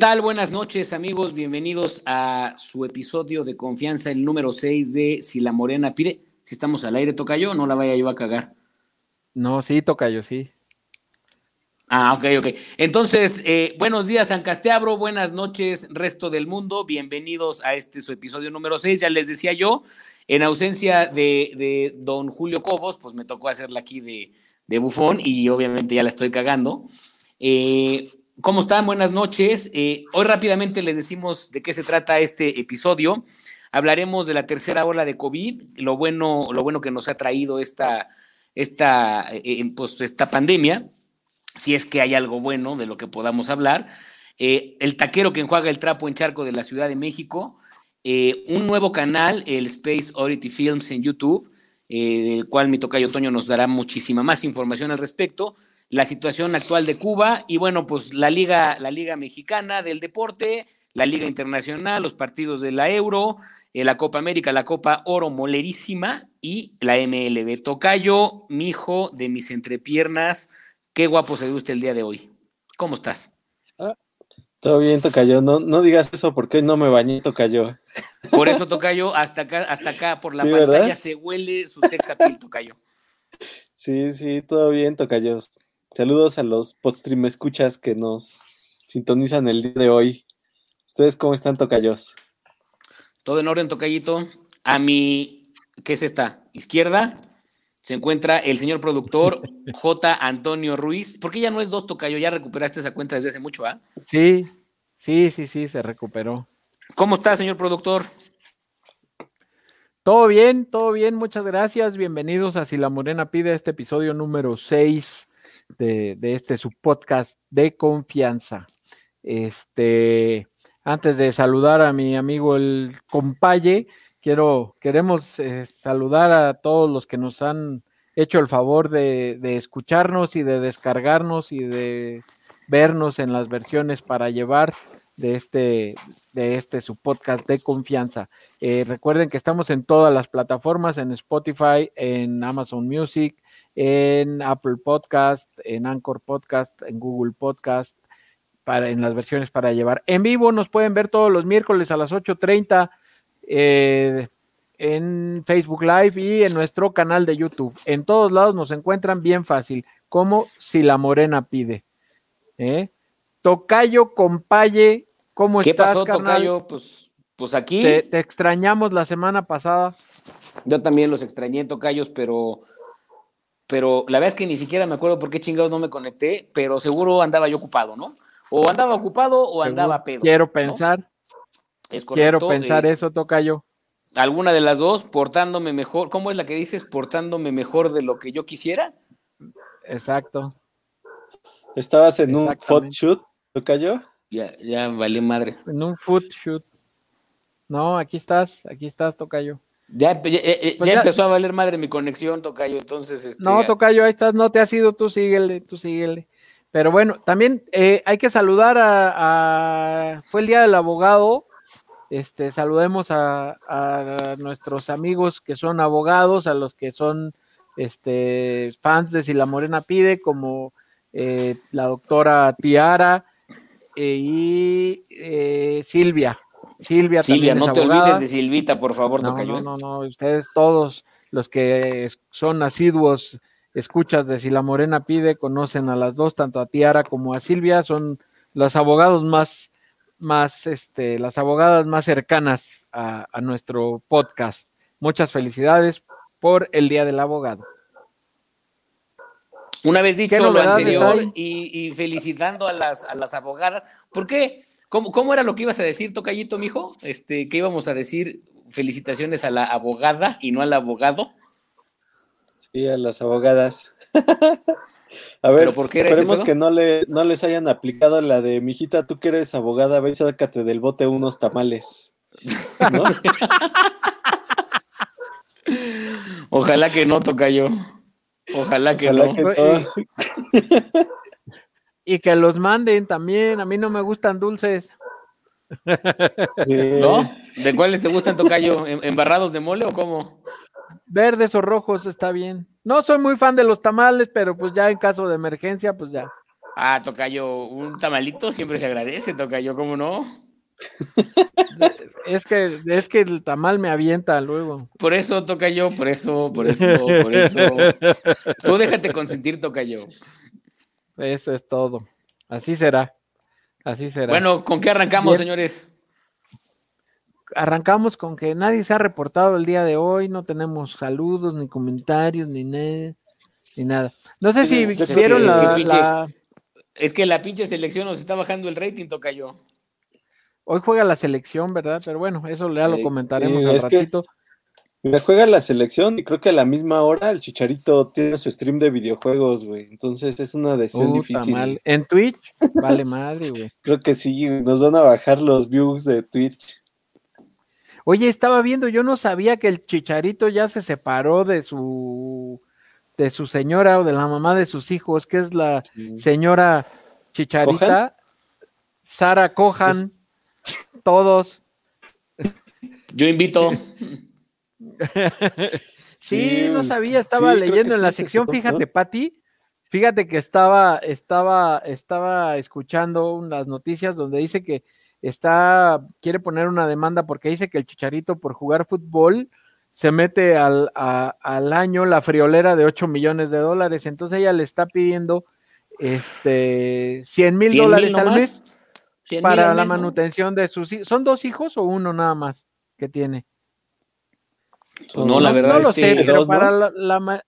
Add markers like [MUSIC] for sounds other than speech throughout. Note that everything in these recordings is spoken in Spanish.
¿Qué tal? Buenas noches, amigos. Bienvenidos a su episodio de confianza, el número 6 de Si la Morena pide. Si estamos al aire, toca yo, no la vaya yo a cagar. No, sí, toca yo, sí. Ah, ok, ok. Entonces, eh, buenos días, San Casteabro, buenas noches, resto del mundo. Bienvenidos a este su episodio número 6. Ya les decía yo, en ausencia de, don Julio Cobos, pues me tocó hacerla aquí de, de bufón y obviamente ya la estoy cagando. Eh, ¿Cómo están? Buenas noches. Eh, hoy rápidamente les decimos de qué se trata este episodio. Hablaremos de la tercera ola de COVID, lo bueno, lo bueno que nos ha traído esta, esta, eh, pues, esta pandemia, si es que hay algo bueno de lo que podamos hablar. Eh, el taquero que enjuaga el trapo en charco de la Ciudad de México, un nuevo canal, el Space Oddity Films en YouTube, del cual mi tocayo Toño nos dará muchísima más información al respecto la situación actual de Cuba y bueno, pues la liga, la liga mexicana del deporte, la liga internacional, los partidos de la Euro, eh, la Copa América, la Copa Oro molerísima y la MLB. Tocayo, mi hijo de mis entrepiernas, qué guapo se ve usted el día de hoy. ¿Cómo estás? Ah, todo bien, Tocayo. No, no digas eso porque no me bañé, Tocayo. Por eso, Tocayo, hasta acá, hasta acá por la pantalla se huele su sex appeal, Tocayo. Sí, sí, todo bien, Tocayo. Saludos a los podstream escuchas que nos sintonizan el día de hoy. ¿Ustedes cómo están, tocayos? Todo en orden, tocayito. A mi, ¿qué es esta? Izquierda se encuentra el señor productor [LAUGHS] J. Antonio Ruiz. ¿Por qué ya no es dos tocayo? Ya recuperaste esa cuenta desde hace mucho, ¿ah? Sí, sí, sí, sí, se recuperó. ¿Cómo está, señor productor? Todo bien, todo bien, muchas gracias. Bienvenidos a Si la Morena pide este episodio número 6 de, este su podcast de confianza. Este, antes de saludar a mi amigo el compaye, quiero, queremos eh, saludar a todos los que nos han hecho el favor de, escucharnos y de descargarnos y de vernos en las versiones para llevar de este, de este su podcast de confianza. Eh, recuerden que estamos en todas las plataformas, en Spotify, en Amazon Music, en Apple Podcast, en Anchor Podcast, en Google Podcast, para, en las versiones para llevar. En vivo nos pueden ver todos los miércoles a las 8.30 eh, en Facebook Live y en nuestro canal de YouTube. En todos lados nos encuentran bien fácil, como si la morena pide. ¿eh? Tocayo, compaye, ¿cómo ¿Qué estás, pasó, Tocayo? Pues, pues aquí. Te, te, extrañamos la semana pasada. Yo también los extrañé, Tocayos, pero pero la verdad es que ni siquiera me acuerdo por qué chingados no me conecté, pero seguro andaba yo ocupado, ¿no? O andaba ocupado o andaba pedo. Quiero pensar. Es Quiero pensar eh, eso, toca yo. Alguna de las dos, portándome mejor. ¿Cómo es la que dices? Portándome mejor de lo que yo quisiera. Exacto. ¿Estabas en un foot shoot, toca yo? Ya, ya vale madre. En un foot shoot. No, aquí estás, aquí estás, toca yo. Ya, ya, pues empezó a valer madre mi conexión, Tocayo, entonces... Este, no, Tocayo, ahí estás, no te has ido, tú síguele, tú síguele. Pero bueno, también eh, hay que saludar a, Fue el Día del Abogado, este, saludemos a, nuestros amigos que son abogados, a los que son este, fans de Si la Morena Pide, como eh, la doctora Tiara eh, y Silvia, Silvia, Silvia no te olvides de Silvita, por favor, no, No, no, no, ustedes todos los que son asiduos escuchas de Si la Morena pide, conocen a las dos, tanto a Tiara como a Silvia, son los abogados más, más, este, las abogadas más cercanas a, nuestro podcast. Muchas felicidades por el Día del Abogado. Una vez dicho lo anterior y, y, felicitando a las, a las abogadas, ¿por qué? ¿Cómo, era lo que ibas a decir, Tocayito, mijo? Este, ¿Qué íbamos a decir? Felicitaciones a la abogada y no al abogado. Sí, a las abogadas. [LAUGHS] a ver, ¿por qué esperemos que no, le, no les hayan aplicado la de, mijita, tú que eres abogada, ve y sácate del bote unos tamales. [LAUGHS] Ojalá que no, Tocayo. Ojalá que no. Que no. Y que los manden también. A mí no me gustan dulces. [LAUGHS] ¿No? ¿De cuáles te gustan, Tocayo? ¿Embarrados de mole o cómo? Verdes o rojos está bien. No soy muy fan de los tamales, pero pues ya en caso de emergencia, pues ya. Ah, Tocayo, un tamalito siempre se agradece, Tocayo, ¿cómo no? [LAUGHS] Es que, es que el tamal me avienta luego. Por eso, Tocayo, por eso, por eso, por eso. [LAUGHS] Tú déjate consentir, Tocayo. Eso es todo. Así será. Así será. Bueno, ¿con qué arrancamos, Bien. señores? arrancamos con que nadie se ha reportado el día de hoy, no tenemos saludos, ni comentarios, ni nada. Ni nada. No sé si Es que- vieron es que la, pinche- la- Es que la pinche selección nos está bajando el rating, Tocayo. Hoy juega la selección, ¿verdad? Pero bueno, eso ya lo Sí, comentaremos sí, al es que- Mira, juega la selección y creo que a la misma hora el Chicharito tiene su stream de videojuegos, güey. Entonces es una decisión difícil. mal. En Twitch, vale [LAUGHS] madre, güey. Creo que sí, nos van a bajar los views de Twitch. Oye, estaba viendo, yo no sabía que el chicharito ya se separó de su de su señora o de la mamá de sus hijos, que es la señora Chicharita, Sara Cohan, todos. Yo invito. [LAUGHS] [LAUGHS] Sí, no sabía, estaba sí, leyendo en la se sección, fíjate, Pati, fíjate que estaba, estaba, estaba escuchando unas noticias donde dice que está, quiere poner una demanda porque dice que el Chicharito por jugar fútbol se mete al, a- al año la friolera de 8 millones de dólares, entonces ella le está pidiendo este 100 mil 100 dólares al mes 100 mil para la ¿no? manutención de sus hijos. ¿Son dos hijos o uno nada más que tiene? Pues no, la verdad, no lo sé, pero dos, ¿no? para la, la ma-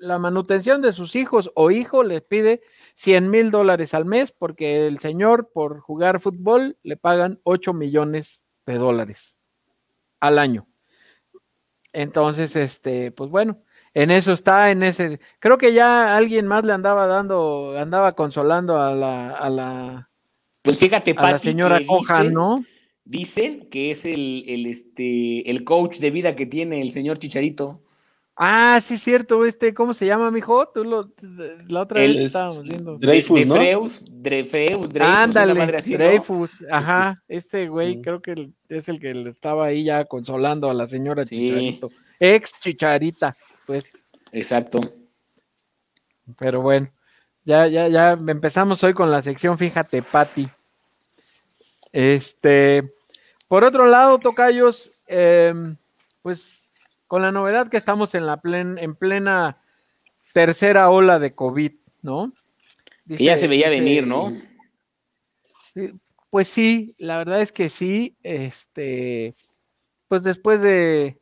la manutención de sus hijos o hijo les pide 100 mil dólares al mes porque el señor por jugar fútbol le pagan 8 millones de dólares al año. Entonces, este, pues bueno, en eso está, en ese, creo que ya alguien más le andaba dando, andaba consolando a la, a la, Pues fíjate, a la señora Coja, ¿no? Dicen que es el, el, este, el coach de vida que tiene el señor Chicharito. Ah, sí, cierto, este, ¿cómo se llama, mijo? Tú lo, la otra vez es- estábamos viendo. Dreyfus, de, ¿no? Dreyfus, Dreyfus, Dreyfus, Ándale, madre así, ¿no? Dreyfus, ajá, este güey Mm. creo que es el que le estaba ahí ya consolando a la señora Sí. Chicharito, ex Chicharita, pues, Exacto. pero bueno, ya, ya, ya empezamos hoy con la sección, fíjate, Pati. Este, por otro lado, Tocayos, em, pues con la novedad que estamos en la plen- en plena tercera ola de COVID, ¿no? Que ya se veía dice- venir, ¿no? Pues sí, la verdad es que sí, este, pues después de,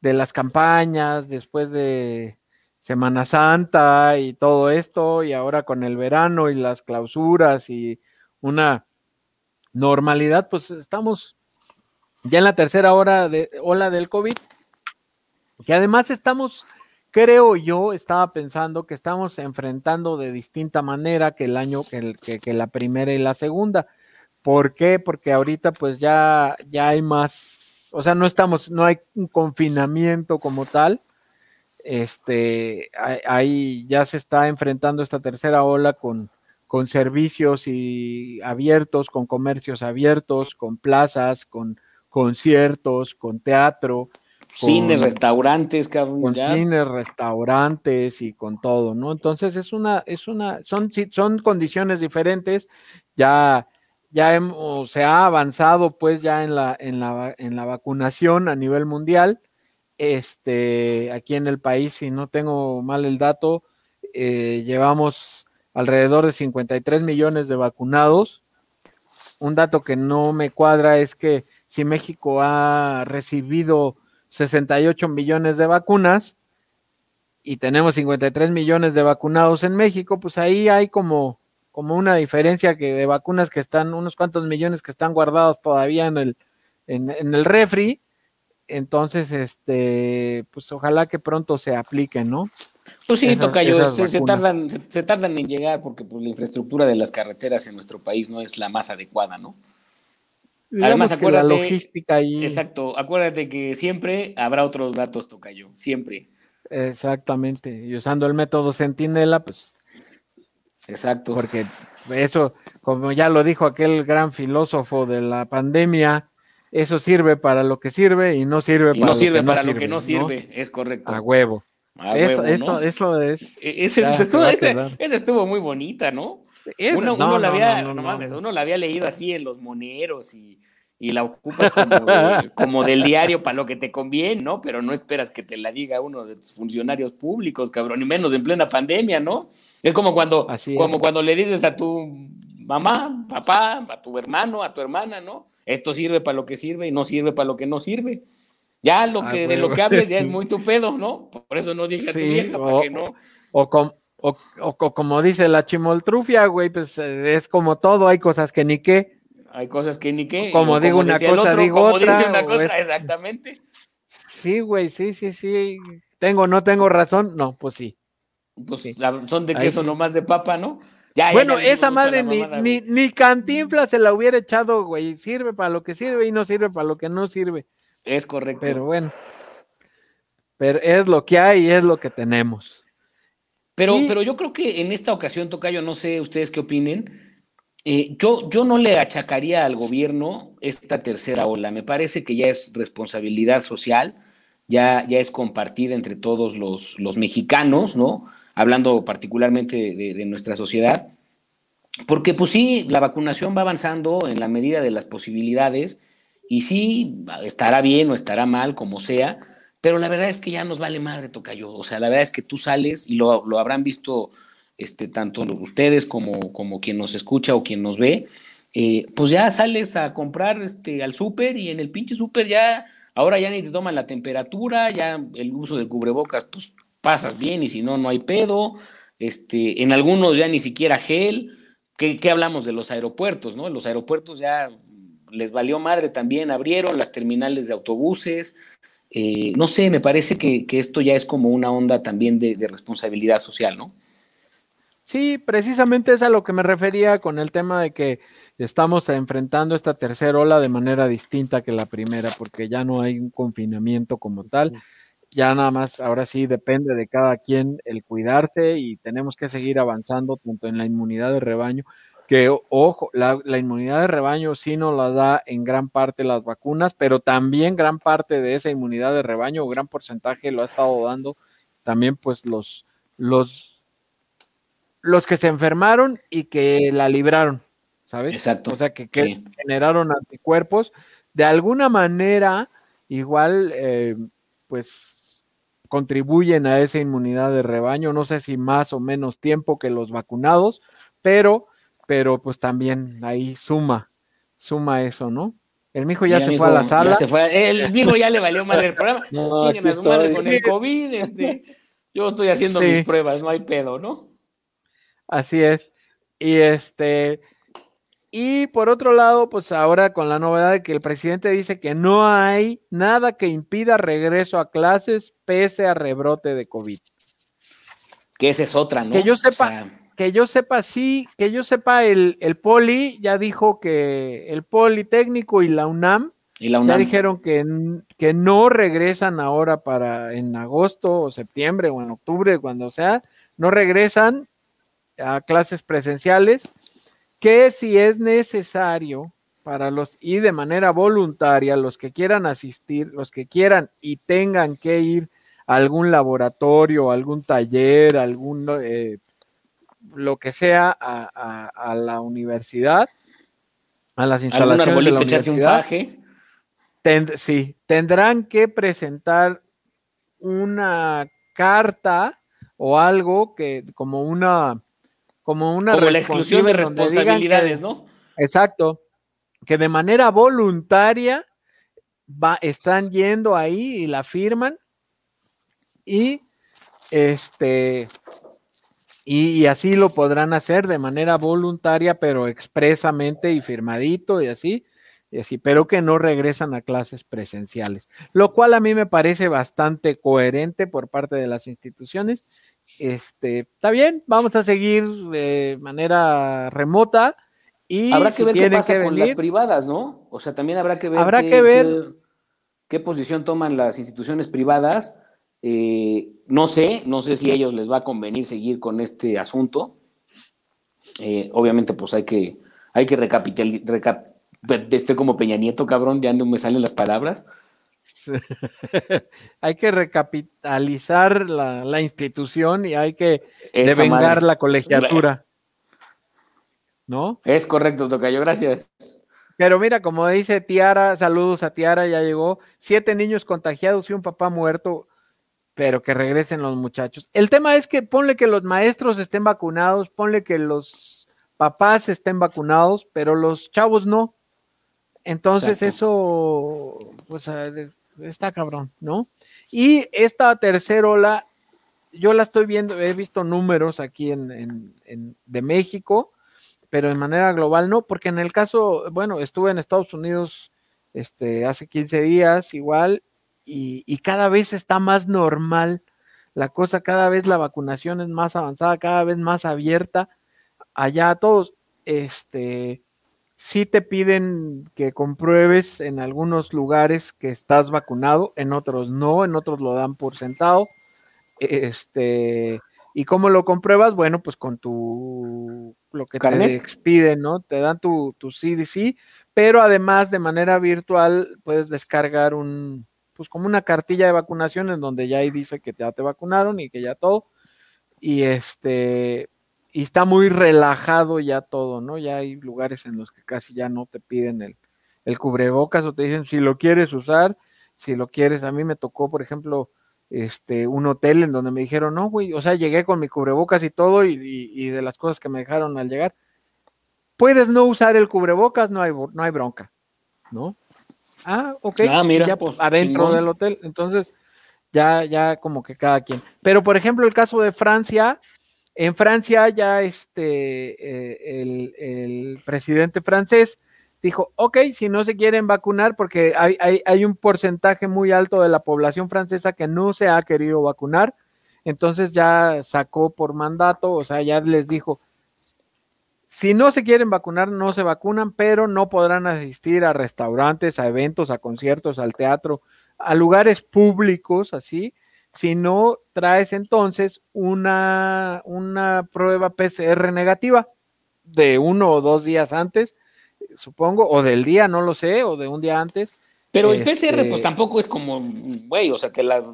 de las campañas, después de Semana Santa y todo esto, y ahora con el verano y las clausuras y una normalidad, pues estamos ya en la tercera hora de ola del COVID, que además estamos, creo yo, estaba pensando que estamos enfrentando de distinta manera que el año, que, la primera y la segunda. ¿Por qué? Porque ahorita pues ya, ya hay más, o sea, no estamos, no hay un confinamiento como tal. Este, hay- ya se está enfrentando esta tercera ola con, con servicios y abiertos, con comercios abiertos, con plazas, con conciertos, con teatro, Cines, restaurantes, cabrón. con ya. cines, restaurantes y con todo, ¿no? Entonces es una, es una, son, son condiciones diferentes. Ya, ya hemos, se ha avanzado, pues, ya en la, en la, en la vacunación a nivel mundial. Este, aquí en el país, si no tengo mal el dato, eh, llevamos alrededor de 53 millones de vacunados. Un dato que no me cuadra es que si México ha recibido 68 millones de vacunas y tenemos 53 millones de vacunados en México, pues ahí hay como, como una diferencia que de vacunas que están, unos cuantos millones que están guardados todavía en el, en, en el refri. Entonces, este, pues ojalá que pronto se apliquen, ¿no? Pues sí, esas- Tocayo, esas este, se, tardan, se, se tardan en llegar porque pues, la infraestructura de las carreteras en nuestro país no es la más adecuada, ¿no? Además, la acuérdate- logística ahí. Exacto, acuérdate que siempre habrá otros datos, Tocayo, siempre. Exactamente. Y usando el método Centinela, pues Exacto. porque eso, como ya lo dijo aquel gran filósofo de la pandemia, eso sirve para lo que sirve y no sirve y para no lo que para no lo que no sirve, es correcto. A huevo. A eso, huevo, eso, es. E- Ese, ya estuvo, ese estuvo muy bonita, ¿no? Uno, uno, la había, uno la había leído así en los moneros y, y la ocupas [LAUGHS] como, del diario para lo que te conviene, ¿no? Pero no esperas que te la diga uno de tus funcionarios públicos, cabrón, y menos en plena pandemia, ¿no? Es como cuando, como cuando le dices a tu mamá, papá, a tu hermano, a tu hermana, ¿no? Esto sirve para lo que sirve y no sirve para lo que no sirve. Ya lo ah, que, de lo que hables ya es [LAUGHS] muy tu pedo, ¿no? Por eso no dije a tu vieja, para que no. O, o, como dice la chimoltrufia, güey, pues eh, es como todo, hay cosas que ni qué hay cosas que ni qué. Como digo una cosa, digo otra. Dice una cosa, exactamente. Sí, güey, sí, sí, sí. Tengo, no tengo razón. No, pues sí. Pues son de queso nomás de papa, ¿no? Ya, bueno, esa madre ni, ni, ni, cantinfla se la hubiera echado, güey. Sirve para lo que sirve y no sirve para lo que no sirve. Es correcto. Pero bueno. Pero es lo que hay y es lo que tenemos. Pero, pero yo creo que en esta ocasión, Tocayo, no sé ustedes qué opinen eh, yo, yo no le achacaría al gobierno esta tercera ola. Me parece que ya es responsabilidad social, ya, ya es compartida entre todos los, los mexicanos, ¿no? Hablando particularmente de, nuestra sociedad. Porque pues sí, la vacunación va avanzando en la medida de las posibilidades y sí, estará bien o estará mal, como sea, pero la verdad es que ya nos vale madre, Tocayo. O sea, la verdad es que tú sales y lo, lo habrán visto este, tanto ustedes como, como quien nos escucha o quien nos ve, eh, pues ya sales a comprar este, al súper y en el pinche súper ya, ahora ya ni te toman la temperatura, ya el uso del cubrebocas, pues pasas bien y si no, no hay pedo. Este, en algunos ya ni siquiera gel. ¿Qué, hablamos de los aeropuertos? ¿no? Los aeropuertos ya les valió madre también, abrieron las terminales de autobuses. Eh, no sé, me parece que, esto ya es como una onda también de, de responsabilidad social, ¿no? Sí, precisamente es a lo que me refería con el tema de que estamos enfrentando esta tercera ola de manera distinta que la primera, porque ya no hay un confinamiento como tal. Ya nada más, ahora sí depende de cada quien el cuidarse y tenemos que seguir avanzando tanto en la inmunidad de rebaño, que ojo, la, la inmunidad de rebaño sí nos la da en gran parte las vacunas, pero también gran parte de esa inmunidad de rebaño, o gran porcentaje lo ha estado dando también pues los, los los que se enfermaron y que la libraron, ¿sabes? Exacto. O sea, que, generaron anticuerpos. De alguna manera, igual, eh, pues contribuyen a esa inmunidad de rebaño, no sé si más o menos tiempo que los vacunados, pero, pero pues también ahí suma, suma eso, ¿no? El mijo ya se fue a la sala. Se fue, el mijo ya le valió madre el programa. [LAUGHS] No, a su madre con el COVID. Este, yo estoy haciendo mis pruebas, no hay pedo, ¿no? Así es. Y este, y por otro lado, pues ahora con la novedad de que el presidente dice que no hay nada que impida regreso a clases pese a rebrote de COVID. Que esa es otra, ¿no? Que yo sepa, que yo sepa, sí, que yo sepa, el, el Poli ya dijo que el Politécnico y la UNAM, ¿Y la UNAM? ya dijeron que, que no regresan ahora para en agosto o septiembre o en octubre, cuando sea, no regresan a clases presenciales, que si es necesario para los y de manera voluntaria, los que quieran asistir, los que quieran y tengan que ir a algún laboratorio, algún taller, algún eh, lo que sea a, la universidad, a las instalaciones de la universidad. sí, tendrán que presentar una carta o algo que como una como una como la exclusión de responsabilidades, ¿no? Exacto, que de manera voluntaria va, están yendo ahí y la firman y este y, así lo podrán hacer de manera voluntaria, pero expresamente y firmadito y así, y así, pero que no regresan a clases presenciales, lo cual a mí me parece bastante coherente por parte de las instituciones este, está bien, vamos a seguir de manera remota. Y habrá que ver qué pasa con las privadas, ¿no? O sea, también habrá que ver, habrá qué, que ver qué, posición toman las instituciones privadas. Eh, no sé, no sé si a ellos les va a convenir seguir con este asunto. Eh, obviamente, pues hay que, hay que recapitalizar, este como Peña Nieto, cabrón, ya no me salen las palabras. [LAUGHS] hay que recapitalizar la, institución y hay que devengar la colegiatura. ¿no? Es correcto, Tocayo, gracias. Pero mira, como dice Tiara, saludos a Tiara, ya llegó. Siete niños contagiados y un papá muerto, pero que regresen los muchachos. El tema es que ponle que los maestros estén vacunados, ponle que los papás estén vacunados, pero los chavos no. Entonces Exacto. eso, pues ah, está cabrón, ¿no? Y esta tercera ola, yo la estoy viendo, he visto números aquí en, en- en- de México, pero de manera global no, porque en el caso, bueno, estuve en Estados Unidos este, hace 15 días igual, y, y cada vez está más normal la cosa, cada vez la vacunación es más avanzada, cada vez más abierta allá a todos. Este, sí te piden que compruebes en algunos lugares que estás vacunado, en otros no, en otros lo dan por sentado. Este, ¿y cómo lo compruebas? Bueno, pues con tu lo que ¿Carnet? te expiden, ¿no? Te dan tu, tu CDC, pero además de manera virtual puedes descargar un, pues como una cartilla de vacunación en donde ya ahí dice que ya te vacunaron y que ya todo. Y este, y está muy relajado ya todo, ¿no? Ya hay lugares en los que casi ya no te piden el, el cubrebocas o te dicen si lo quieres usar, si lo quieres. A mí me tocó, por ejemplo, este, un hotel en donde me dijeron, no, güey, o sea, llegué con mi cubrebocas y todo, y, y- de las cosas que me dejaron al llegar, puedes no usar el cubrebocas, no hay, no hay bronca, ¿no? Ah, ok. Ah, mira, ya pues, adentro chingón. del hotel. Entonces, ya, ya como que cada quien. Pero, por ejemplo, el caso de Francia, en Francia ya este, eh, el, el presidente francés dijo, ok, si no se quieren vacunar, porque hay, hay, hay un porcentaje muy alto de la población francesa que no se ha querido vacunar, entonces ya sacó por mandato, o sea, ya les dijo, si no se quieren vacunar, no se vacunan, pero no podrán asistir a restaurantes, a eventos, a conciertos, al teatro, a lugares públicos, así, si no traes entonces una, una prueba PCR negativa de uno o dos días antes, supongo, o del día, no lo sé, o de un día antes. Pero el Este- PCR, pues tampoco es como, güey, o sea, te la,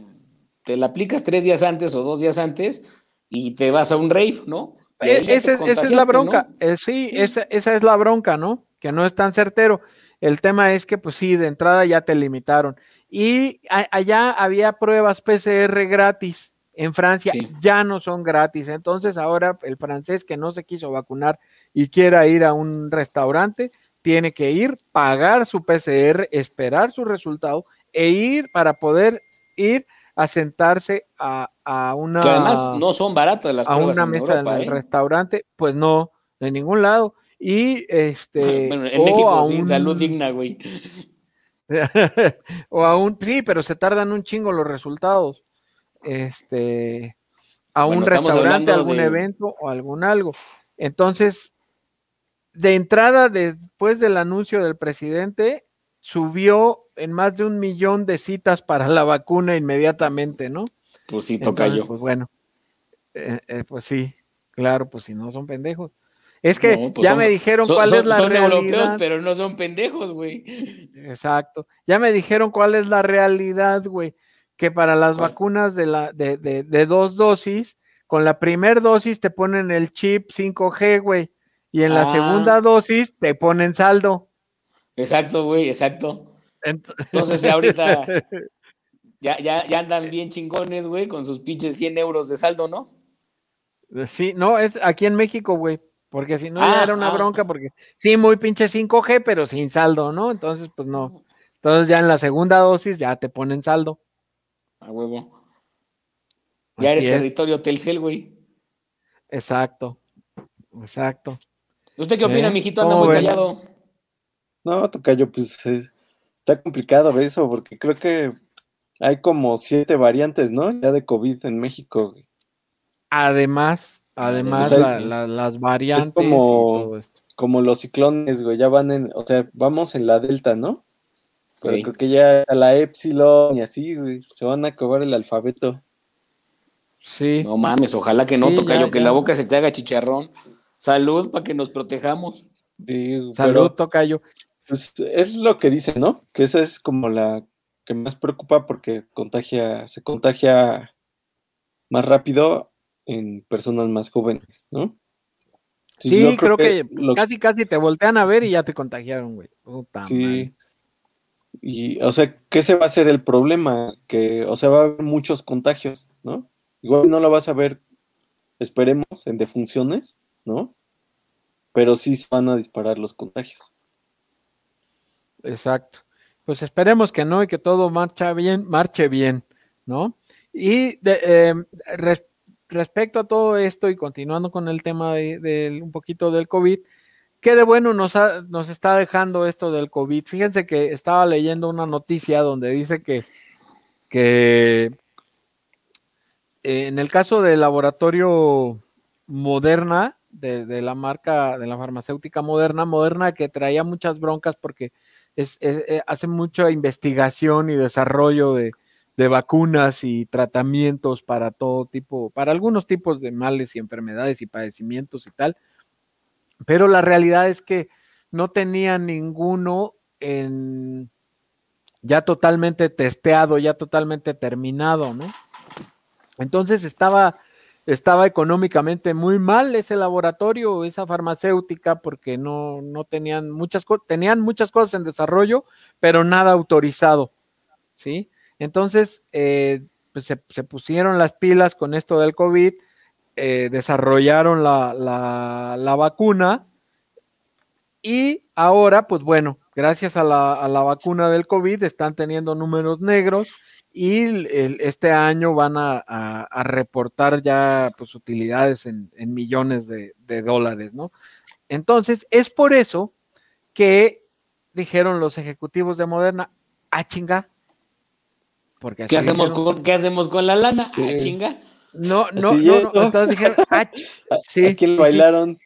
te la aplicas tres días antes o dos días antes y te vas a un rave, ¿no? E- Esa es, la bronca. ¿no? Eh, sí, Sí. Esa, esa es la bronca, ¿no? Que no es tan certero. El tema es que, pues sí, de entrada ya te limitaron. Y a- allá había pruebas PCR gratis. En Francia Sí. ya no son gratis. Entonces ahora el francés que no se quiso vacunar y quiera ir a un restaurante, tiene que ir, pagar su PCR, esperar su resultado e ir para poder ir a sentarse a, a una Que además no son baratas las a una mesa Europa, en el ¿eh? restaurante, pues no, de ningún lado. Y este, [LAUGHS] Bueno, en o México a sin un- salud digna, güey. [LAUGHS] o a un, sí, pero se tardan un chingo los resultados. Este, a un Bueno, restaurante, algún de- evento o algún algo. Entonces, de entrada, después del anuncio del presidente, subió en más de un millón de citas para la vacuna inmediatamente, ¿no? Pues sí, toca Entonces, yo. Pues bueno, eh, eh, pues sí, claro, pues si no son pendejos. Es que No, pues ya son- me dijeron Son, cuál son- es la son realidad. europeos, pero no son pendejos, güey. Exacto. Ya me dijeron cuál es la realidad, güey. Que para las ¿Cuál? vacunas de, la, de, de, de dos dosis, con la primer dosis te ponen el chip 5G, güey. Y en la Ah. segunda dosis te ponen saldo. Exacto, güey, exacto. Ent- Entonces ahorita [LAUGHS] ya, ya, ya andan bien chingones, güey, con sus pinches 100 euros de saldo, ¿no? Sí, no, es aquí en México, güey. Porque si no, ya Ah, era una ah. bronca, porque sí, muy pinche 5G, pero sin saldo, ¿no? Entonces, pues no. Entonces ya en la segunda dosis ya te ponen saldo. A huevo. Ya Así eres es. territorio Telcel, güey. Exacto. Exacto. ¿Usted qué opina, ¿Eh? mijito? Anda ¿Cómo muy callado. No, Tocayo, pues eh, está complicado eso, porque creo que hay como siete variantes, ¿no? Ya de COVID en México. güey. Además, además, O sea, la- sí. la- las variantes como- y todo esto. Como los ciclones, güey, ya van en, o sea, vamos en la delta, ¿no? Pero creo que ya a la epsilon y así, güey, se van a acabar el alfabeto. Sí. No mames, ojalá que no, Sí, tocayo, ya, que ya. la boca se te haga chicharrón. Salud para que nos protejamos. Sí, güey, Salud, pero, tocayo. Pues, es lo que dicen, ¿no? Que esa es como la que más preocupa porque contagia, se contagia más rápido en personas más jóvenes, ¿no? Sí, creo, que, casi casi te voltean a ver y ya te contagiaron, güey. sí. Y, o sea, ¿qué se va a hacer el problema? Que, o sea, va a haber muchos contagios, ¿no? Igual no lo vas a ver, esperemos, en defunciones, ¿no? Pero sí se van a disparar los contagios. Exacto. Pues esperemos que no y que todo marcha bien, marche bien, ¿no? Y em, respecto a todo esto y continuando con el tema de, un poquito del COVID, ¿qué de bueno nos, está dejando esto del COVID? Fíjense que estaba leyendo una noticia donde dice que, que en el caso del laboratorio Moderna, de, la marca, de la farmacéutica Moderna, Moderna que traía muchas broncas porque es, eh, hace mucha investigación y desarrollo de, de vacunas y tratamientos para todo tipo, para algunos tipos de males y enfermedades y padecimientos y tal, pero la realidad es que no tenía ninguno en ya totalmente testeado, ya totalmente terminado, ¿no? Entonces estaba, estaba económicamente muy mal ese laboratorio, esa farmacéutica, porque no, no tenían muchas cosas, tenían muchas cosas en desarrollo, pero nada autorizado, ¿sí? Entonces, eh, pues se, pusieron las pilas con esto del COVID, eh, desarrollaron la, vacuna y ahora, pues bueno, gracias a la, vacuna del COVID están teniendo números negros y este año van a, reportar ya pues utilidades en, millones de, de, dólares, ¿no? Entonces, es por eso que dijeron los ejecutivos de Moderna, a ah, chinga, ¿Qué, hacemos con, ¿Qué hacemos con la lana? Ah, chinga. No, no, no, Entonces dijeron, ah, [LAUGHS] sí, ¿A quién le bailaron?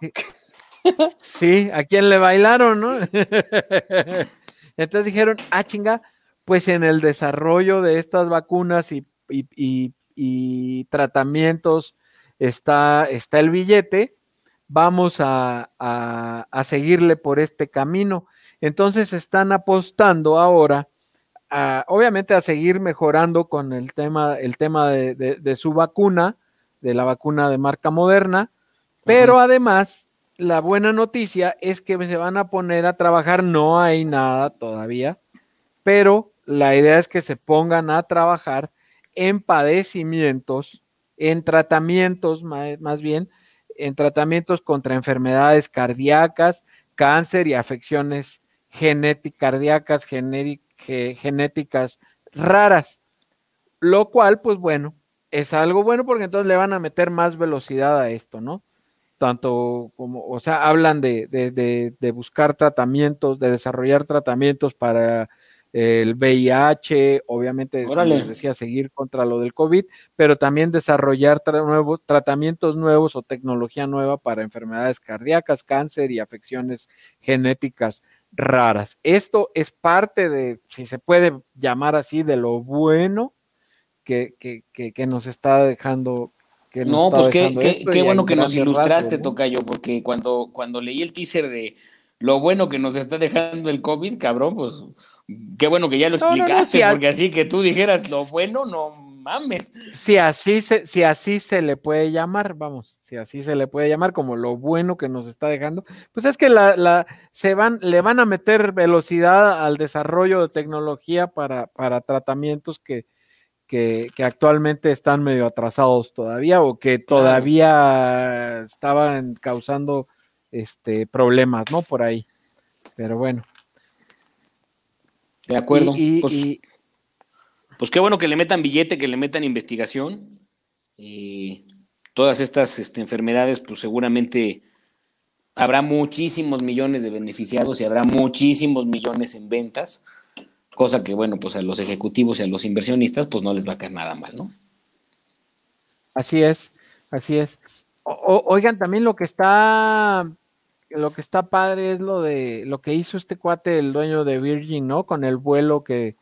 Sí, ¿a quién le bailaron, no? [LAUGHS] Entonces dijeron, ah, chinga, pues en el desarrollo de estas vacunas y, y, tratamientos está, está el billete, vamos a, a seguirle por este camino. Entonces están apostando ahora obviamente a seguir mejorando con el tema, el tema de, su vacuna, de la vacuna de marca moderna, pero además la buena noticia es que se van a poner a trabajar, no hay nada todavía, pero la idea es que se pongan a trabajar en padecimientos, en tratamientos más bien, en tratamientos contra enfermedades cardíacas, cáncer y afecciones genéticas, cardíacas, genéticas raras, lo cual, pues bueno, es algo bueno porque entonces le van a meter más velocidad a esto, ¿no? Tanto como, o sea, hablan de, de, buscar tratamientos, de desarrollar tratamientos para el VIH, obviamente, les decía, seguir contra lo del COVID, pero también desarrollar nuevos, tratamientos nuevos o tecnología nueva para enfermedades cardíacas, cáncer y afecciones genéticas raras. Esto es parte de, si se puede llamar así, de lo bueno que, que, nos está dejando. Que no, pues qué, qué, bueno que nos ilustraste, Tocayo, porque cuando, cuando leí el teaser de lo bueno que nos está dejando el COVID, cabrón, pues qué bueno que ya lo explicaste, porque así que tú dijeras lo bueno, no mames. Si así se, si así se le puede llamar, vamos si así se le puede llamar, como lo bueno que nos está dejando, pues es que la, se van, le van a meter velocidad al desarrollo de tecnología para, para tratamientos que, que, actualmente están medio atrasados todavía o que todavía estaban causando este, problemas, ¿no? Por ahí. Pero bueno. De acuerdo. pues, pues, qué bueno que le metan billete, que le metan investigación. Y todas estas este, enfermedades, pues seguramente habrá muchísimos millones de beneficiados y habrá muchísimos millones en ventas, cosa que, bueno, pues a los ejecutivos y a los inversionistas, pues no les va a caer nada mal, ¿no? Así es, así es. oigan, también lo que está, lo que está padre es lo de lo que hizo este cuate, el dueño de Virgin, ¿no? Con el vuelo que,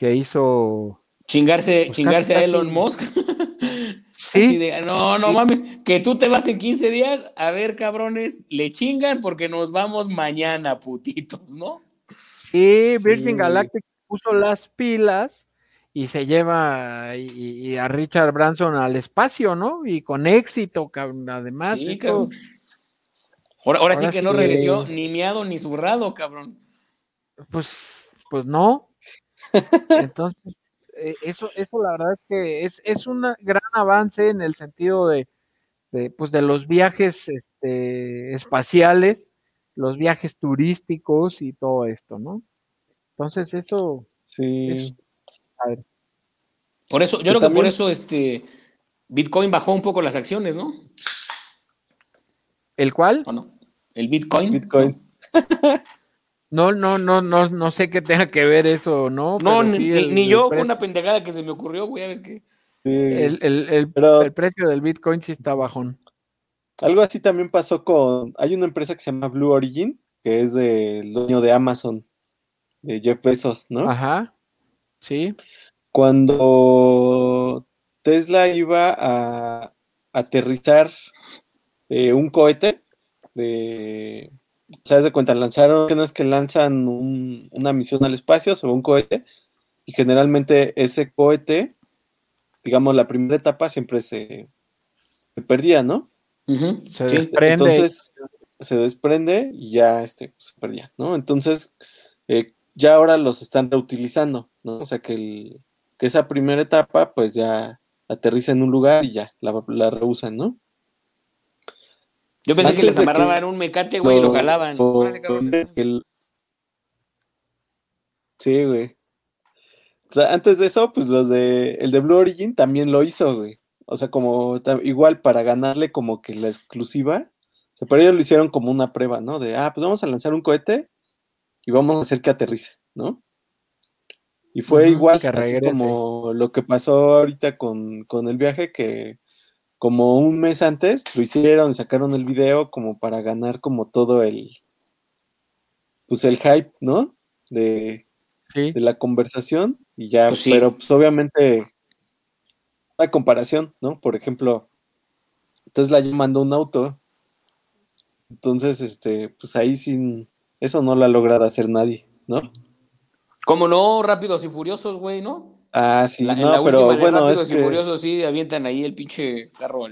hizo. Chingarse, pues chingarse a Elon Musk. [LAUGHS] no, no mames, que tú te vas en 15 días, a ver, cabrones, le chingan porque nos vamos mañana, putitos, ¿no? Sí, Virgin Galactic puso las pilas y se lleva a Richard Branson al espacio, ¿no? Y con éxito, además. Ahora, ahora, sí que no regresó ni miado ni zurrado, cabrón. Pues, pues no. [LAUGHS] Entonces, eh, eso, eso la verdad es que es, es un gran avance en el sentido de, de, pues de los viajes este, espaciales, los viajes turísticos y todo esto, ¿no? Entonces, eso, Sí. Eso. a ver, Por eso, yo Que creo que por eso este Bitcoin bajó un poco las acciones, ¿no? ¿el cual? ¿O no? El Bitcoin. Bitcoin. No, no, no, no, no sé qué tenga que ver eso, ¿no? No, Pero ni, sí ni- el- ni el yo, fue una pendejada que se me ocurrió, güey, ya ves que. Sí. el, el- el- Pero- el precio del Bitcoin sí está bajón. Algo así también pasó con. Hay una empresa que se llama Blue Origin, que es del dueño de Amazon, de Jeff Bezos, ¿no? Ajá. Sí. Cuando Tesla iba a aterrizar eh, un cohete, de. ¿Se das de cuenta? Lanzaron, que no es que lanzan un- una misión al espacio sobre un cohete, y generalmente ese cohete, digamos, la primera etapa siempre se, se perdía, ¿no? Se sí. desprende. Entonces se desprende y ya este, se perdía, ¿no? Entonces eh, ya ahora los están reutilizando, ¿no? O sea que, el- que esa primera etapa pues ya aterriza en un lugar y ya la, la reusan, ¿no? Yo pensé que les de que amarraban un mecate, güey, y lo jalaban. el- Sí, güey. O sea, antes de eso, pues los de el de Blue Origin también lo hizo, güey. O sea, como igual para ganarle como que la exclusiva. O sea, pero ellos lo hicieron como una prueba, ¿no? De, ah, pues vamos a lanzar un cohete y vamos a hacer que aterrice, ¿no? Y fue igual, que así regrese. como lo que pasó ahorita con, con el viaje, que como un mes antes lo hicieron, sacaron el video como para ganar como todo el, pues el hype, ¿no? De, Sí. de la conversación y ya, Pues sí. pero pues obviamente una comparación, ¿no? Por ejemplo, Tesla ya mandó un auto, entonces, este, pues ahí sin, eso no lo ha logrado hacer nadie, ¿no? Como no, rápidos y furiosos, güey, ¿no? Ah, sí, La- en no, la pero última de bueno, rápidos es y que, furiosos sí avientan ahí el pinche carro.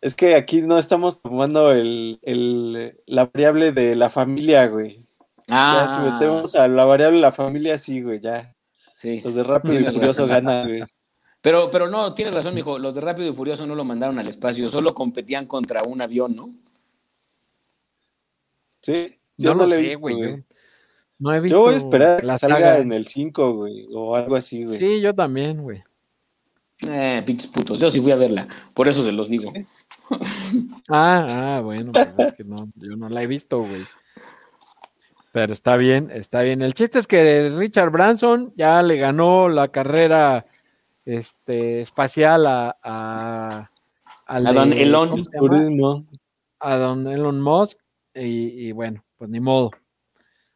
es que aquí no estamos tomando el, el, la variable de la familia, güey. Ya, si Ah, metemos a la variable de la familia, sí, güey, ya. sí. Los de Rápido y Furioso razón. ganan, güey. Pero, pero no, tienes razón, mijo. Los de Rápido y Furioso no lo mandaron al espacio, solo competían contra un avión, ¿no? Sí, yo No no, lo sé, visto, güey. No he visto Yo voy a esperar a que la salga saga. en el 5, güey, o algo así, güey. Sí, yo también, güey. Eh, pinches putos. Yo sí fui a verla, por eso se los digo. [LAUGHS] Ah, ah, bueno, pues es que no, yo no la he visto, güey. Pero está bien, está bien. El chiste es que Richard Branson ya le ganó la carrera este, espacial a, a, al A don Elon. A don Elon Musk. Y, y bueno, pues ni modo.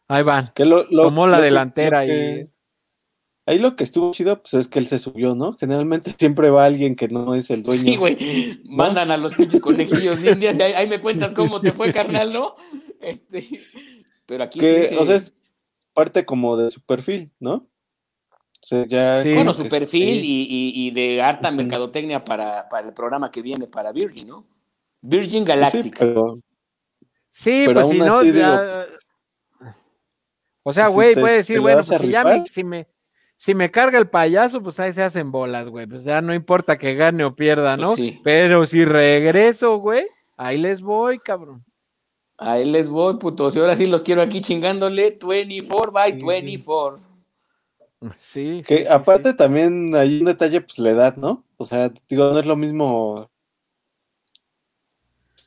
Ahí van. Que lo- lo- Tomó la lo delantera que- y Ahí lo que estuvo chido, pues es que él se subió, ¿no? Generalmente [LAUGHS] siempre va alguien que no es el dueño. Sí, güey. Mandan a los pinches conejillos de indias y ahí, ahí me cuentas [LAUGHS] cómo te fue, carnal, ¿no? Este, pero aquí Que, sí, o se- sea, es parte como de su perfil, ¿no? O sea, ya. Sí. bueno, su perfil sí. y, y- y de harta mercadotecnia para, para el programa que viene para Virgin, ¿no? Virgin Sí, Galactic. pero Sí, Pero pues si no, ya- o sea, güey, puede decir, bueno, pues si ya me, si me, si me carga el payaso, pues ahí se hacen bolas, güey. Pues ya no importa que gane o pierda, Pues ¿no? sí. Pero si regreso, güey, ahí les voy, cabrón. Ahí les voy, putos. Y ahora sí los quiero aquí chingándole 24 by Sí. 24. Sí. que sí, aparte sí. también hay un detalle, pues la edad, ¿no? O sea, digo, no es lo mismo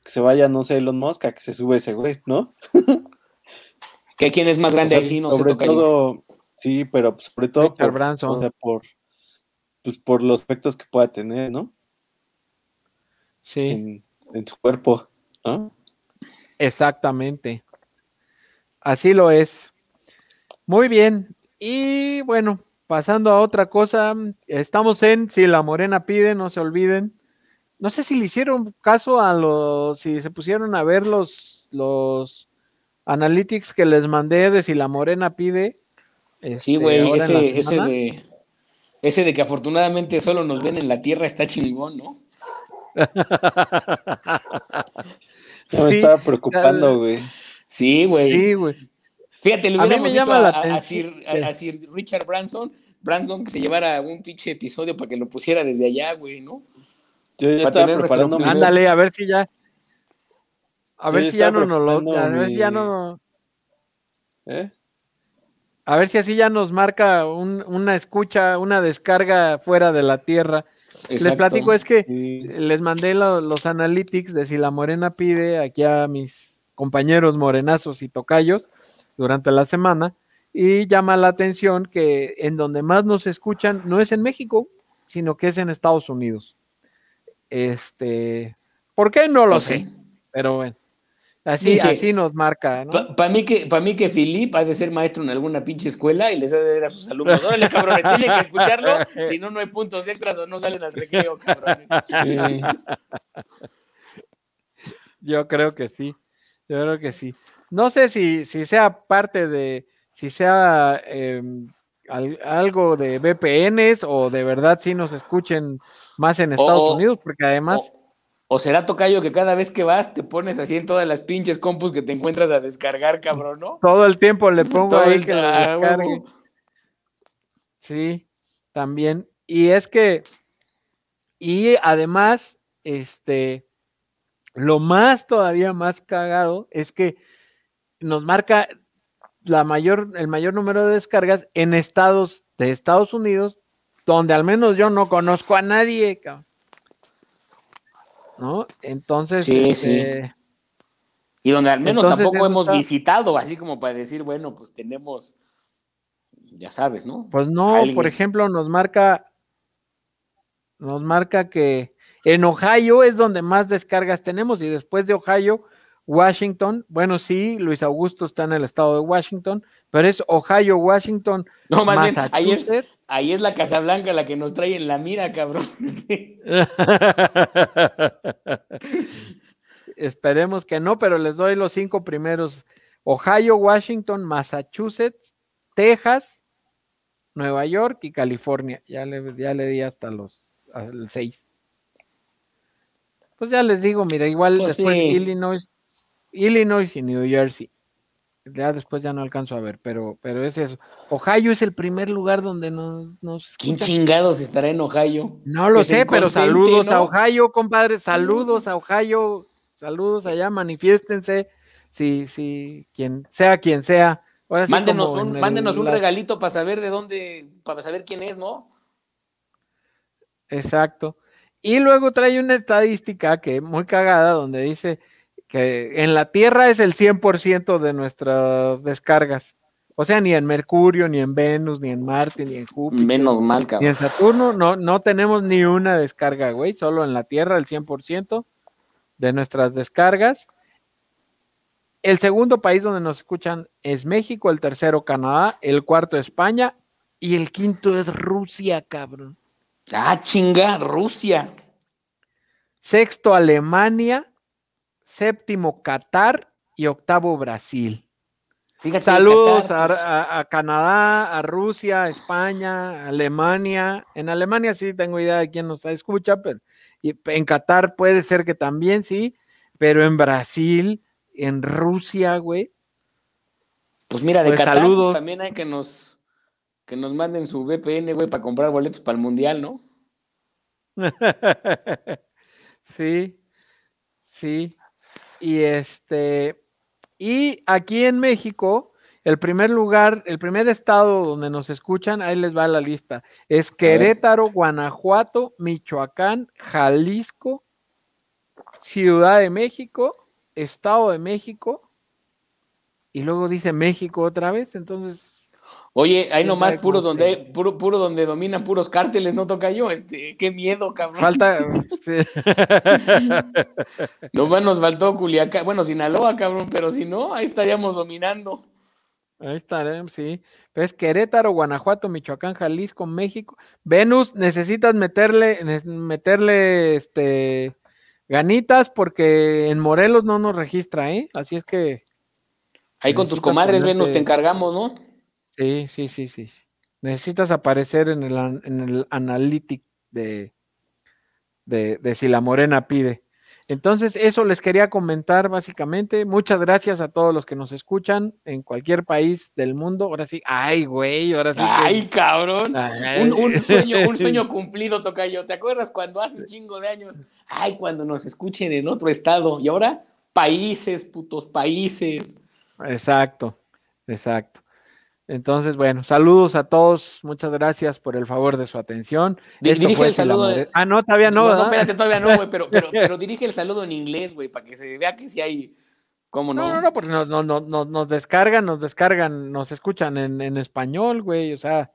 que se vaya, no sé, Elon Musk a que se sube ese güey, ¿no? [LAUGHS] ¿Que quién es más grande O ahí? sea, Sí, no se sobre toca ahí. todo, sí, pero pues, sobre todo Richard por, Branson. o sea, por, pues, por los efectos que pueda tener, ¿no? Sí, En, en su cuerpo, ¿no? exactamente. Así lo es. Muy bien. Y bueno, pasando a otra cosa, estamos en Si la Morena pide, no se olviden. No sé si le hicieron caso a los, si se pusieron a ver los, los analytics que les mandé de Si la Morena pide. Sí, este, güey, ese, ese de ese de que afortunadamente solo nos ven en la tierra está chingón, ¿no? [LAUGHS] me estaba preocupando, güey. Sí, güey. Sí, güey. Fíjate, le A mí hubiéramos me dicho llama a, la a- Sir, que- a- a Sir Richard Branson, Brandon que se llevara un pinche episodio para que lo pusiera desde allá, güey, ¿no? Yo ya Para estaba preparando Ándale, a ver si ya. A ver si ya no nos lo. A ver si ya no. ¿Eh? A ver si así ya nos marca un- una escucha, una descarga fuera de la tierra. Les platico, es que Sí. les mandé lo- los analytics de si la morena pide aquí a mis compañeros morenazos y tocayos durante la semana y llama la atención que en donde más nos escuchan no es en México, sino que es en Estados Unidos. Este, ¿por qué? No lo Pues sé, sí. pero bueno. Así, Pinche- así nos marca, ¿no? Para mí que para mí que Filip ha de ser maestro en alguna pinche escuela y les ha de dar a sus alumnos, órale cabrones, tienen que escucharlo, si no no hay puntos extras o no salen al recreo, cabrones. Sí. Yo creo que sí. Yo creo que sí. No sé si, si sea parte de, si sea eh, al- algo de VPNs o de verdad sí nos escuchen más en Estados O- Unidos, porque además, O, o será tocayo que cada vez que vas te pones así en todas las pinches compus que te encuentras a descargar, cabrón, ¿no? todo el tiempo le pongo Todo ahí el- que lo ah, descargue. Sí, también. Y es que, y además, este, lo más todavía más cagado es que nos marca la mayor, el mayor número de descargas en estados de Estados Unidos, donde al menos yo no conozco a nadie, cabrón. ¿No? Entonces, Sí, sí. este, Y donde al menos Entonces, tampoco hemos está- visitado, así como para decir, bueno, pues tenemos, ya sabes, ¿no? Pues no, alguien. por ejemplo, nos marca, nos marca que en Ohio es donde más descargas tenemos y después de Ohio, Washington, bueno, sí, Luis Augusto está en el estado de Washington, pero es Ohio, Washington, No, más bien, ahí es. Ahí es la Casa Blanca la que nos trae en la mira, cabrón. [LAUGHS] Sí. Esperemos que no, pero les doy los cinco primeros. Ohio, Washington, Massachusetts, Texas, Nueva York y California. Ya le, ya le di hasta los seis. Pues ya les digo, mira, igual Pues después sí. Illinois, Illinois y New Jersey. Ya después ya no alcanzo a ver, pero, pero es eso. Ohio es el primer lugar donde nos, nos ¿Quién chingados estará en Ohio? No lo Que se sé, pero saludos a. Ohio, compadre. Saludos a Ohio. Saludos allá, manifiéstense. Si, si, quien sea quien sea. Ahora sí Mándenos un, el- mándenos un las- regalito para saber de dónde, para saber quién es, ¿no? Exacto. Y luego trae una estadística que muy cagada, donde dice que en la Tierra es el 100% de nuestras descargas. O sea, ni en Mercurio, ni en Venus, ni en Marte, ni en Júpiter. Menos mal, Ni cabrón. en Saturno no, no tenemos ni una descarga, güey, solo en la Tierra el 100% de nuestras descargas. El segundo país donde nos escuchan es México, el tercero Canadá, el cuarto España y el quinto es Rusia, cabrón. Ah, chinga, Rusia. Sexto Alemania, séptimo Qatar y octavo Brasil. Fíjate, Saludos Qatar, pues, a, Canadá, a Rusia, a España, a Alemania. En Alemania sí tengo idea de quién nos escucha, pero y en Qatar puede ser que también sí, pero en Brasil, en Rusia, güey. Pues mira, de Pues Qatar pues, también hay que nos que nos manden su VPN, güey, para comprar boletos para el mundial, ¿no? [LAUGHS] sí, sí. Y este, y aquí en México, el primer lugar, el primer estado donde nos escuchan, ahí les va la lista, es Querétaro, Guanajuato, Michoacán, Jalisco, Ciudad de México, Estado de México, y luego dice México otra vez, entonces Oye, hay ¿Quién nomás puros donde puro, puro donde dominan puros cárteles, no toca yo, este, qué miedo, cabrón. falta... sí. [LAUGHS] Nomás nos faltó Culiacán, bueno, Sinaloa, cabrón, pero si no, ahí estaríamos dominando. Ahí estaremos, sí. Pero es Querétaro, Guanajuato, Michoacán, Jalisco, México. Venus, necesitas meterle, meterle este ganitas porque en Morelos no nos registra, ¿eh? Así es que Ahí con tus comadres, ponerte- Venus, te encargamos, ¿no? Sí, sí, sí, sí. Necesitas aparecer en el, en el analytic de, de, de si la morena pide. Entonces, eso les quería comentar básicamente. Muchas gracias a todos los que nos escuchan en cualquier país del mundo. Ahora sí, ay, güey, ahora sí. que- Ay, cabrón. Ay. Un, un sueño, un sueño [LAUGHS] cumplido, Tocayo. ¿Te acuerdas cuando hace un chingo de años? Ay, cuando nos escuchen en otro estado. Y ahora, países, putos países. Exacto, exacto. Entonces, bueno, saludos a todos. Muchas gracias por el favor de su atención. Esto dirige el saludo de- Ah, no, todavía no, no, ¿verdad? espérate, todavía no, güey, pero, [LAUGHS] pero, pero dirige el saludo en inglés, güey, para que se vea que sí hay. ¿Cómo no? No, no, no, porque nos, nos, nos, nos- descargan, nos descargan, nos escuchan en, en español, güey, o sea.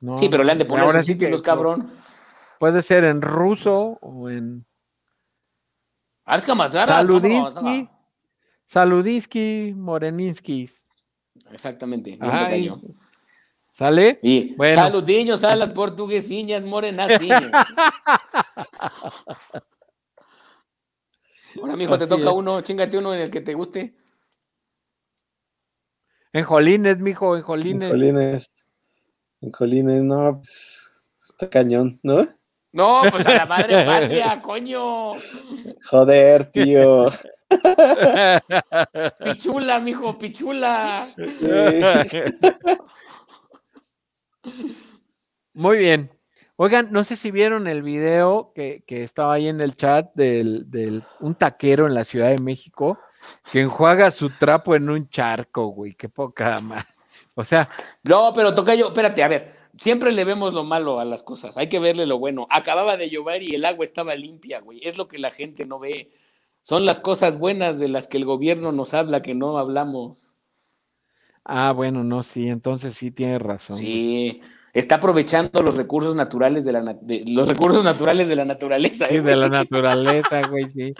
no, sí, pero le han de no, poner ahora sí que títulos, cabrón. Puede ser en ruso o en como- Saludinsky, Moreninsky. Exactamente. Ay. ¿Sale? Y Bueno. saludiños a las portuguesiñas morenaciñas. [LAUGHS] Ahora, mijo, te toca uno, chingate uno en el que te guste. En Jolines, mijo, en Jolines. Jolines. Jolines, no, pues, está cañón, ¿no? No, pues a la madre [LAUGHS] patria, coño. Joder, tío. [LAUGHS] Pichula, mijo, pichula. Sí. Muy bien. Oigan, no sé si vieron el video que, que estaba ahí en el chat del, del un taquero en la Ciudad de México que enjuaga su trapo en un charco, güey. Qué poca más. O sea, No, pero Tocayo, espérate, a ver. Siempre le vemos lo malo a las cosas. Hay que verle lo bueno. Acababa de llover y el agua estaba limpia, güey. Es lo que la gente no ve. Son las cosas buenas de las que el gobierno nos habla que no hablamos. ah, bueno, no, sí, entonces sí tiene razón. Sí, está aprovechando los recursos naturales de la na- de- los recursos naturales de la naturaleza. Sí, ¿eh, de la [LAUGHS] naturaleza, güey, sí.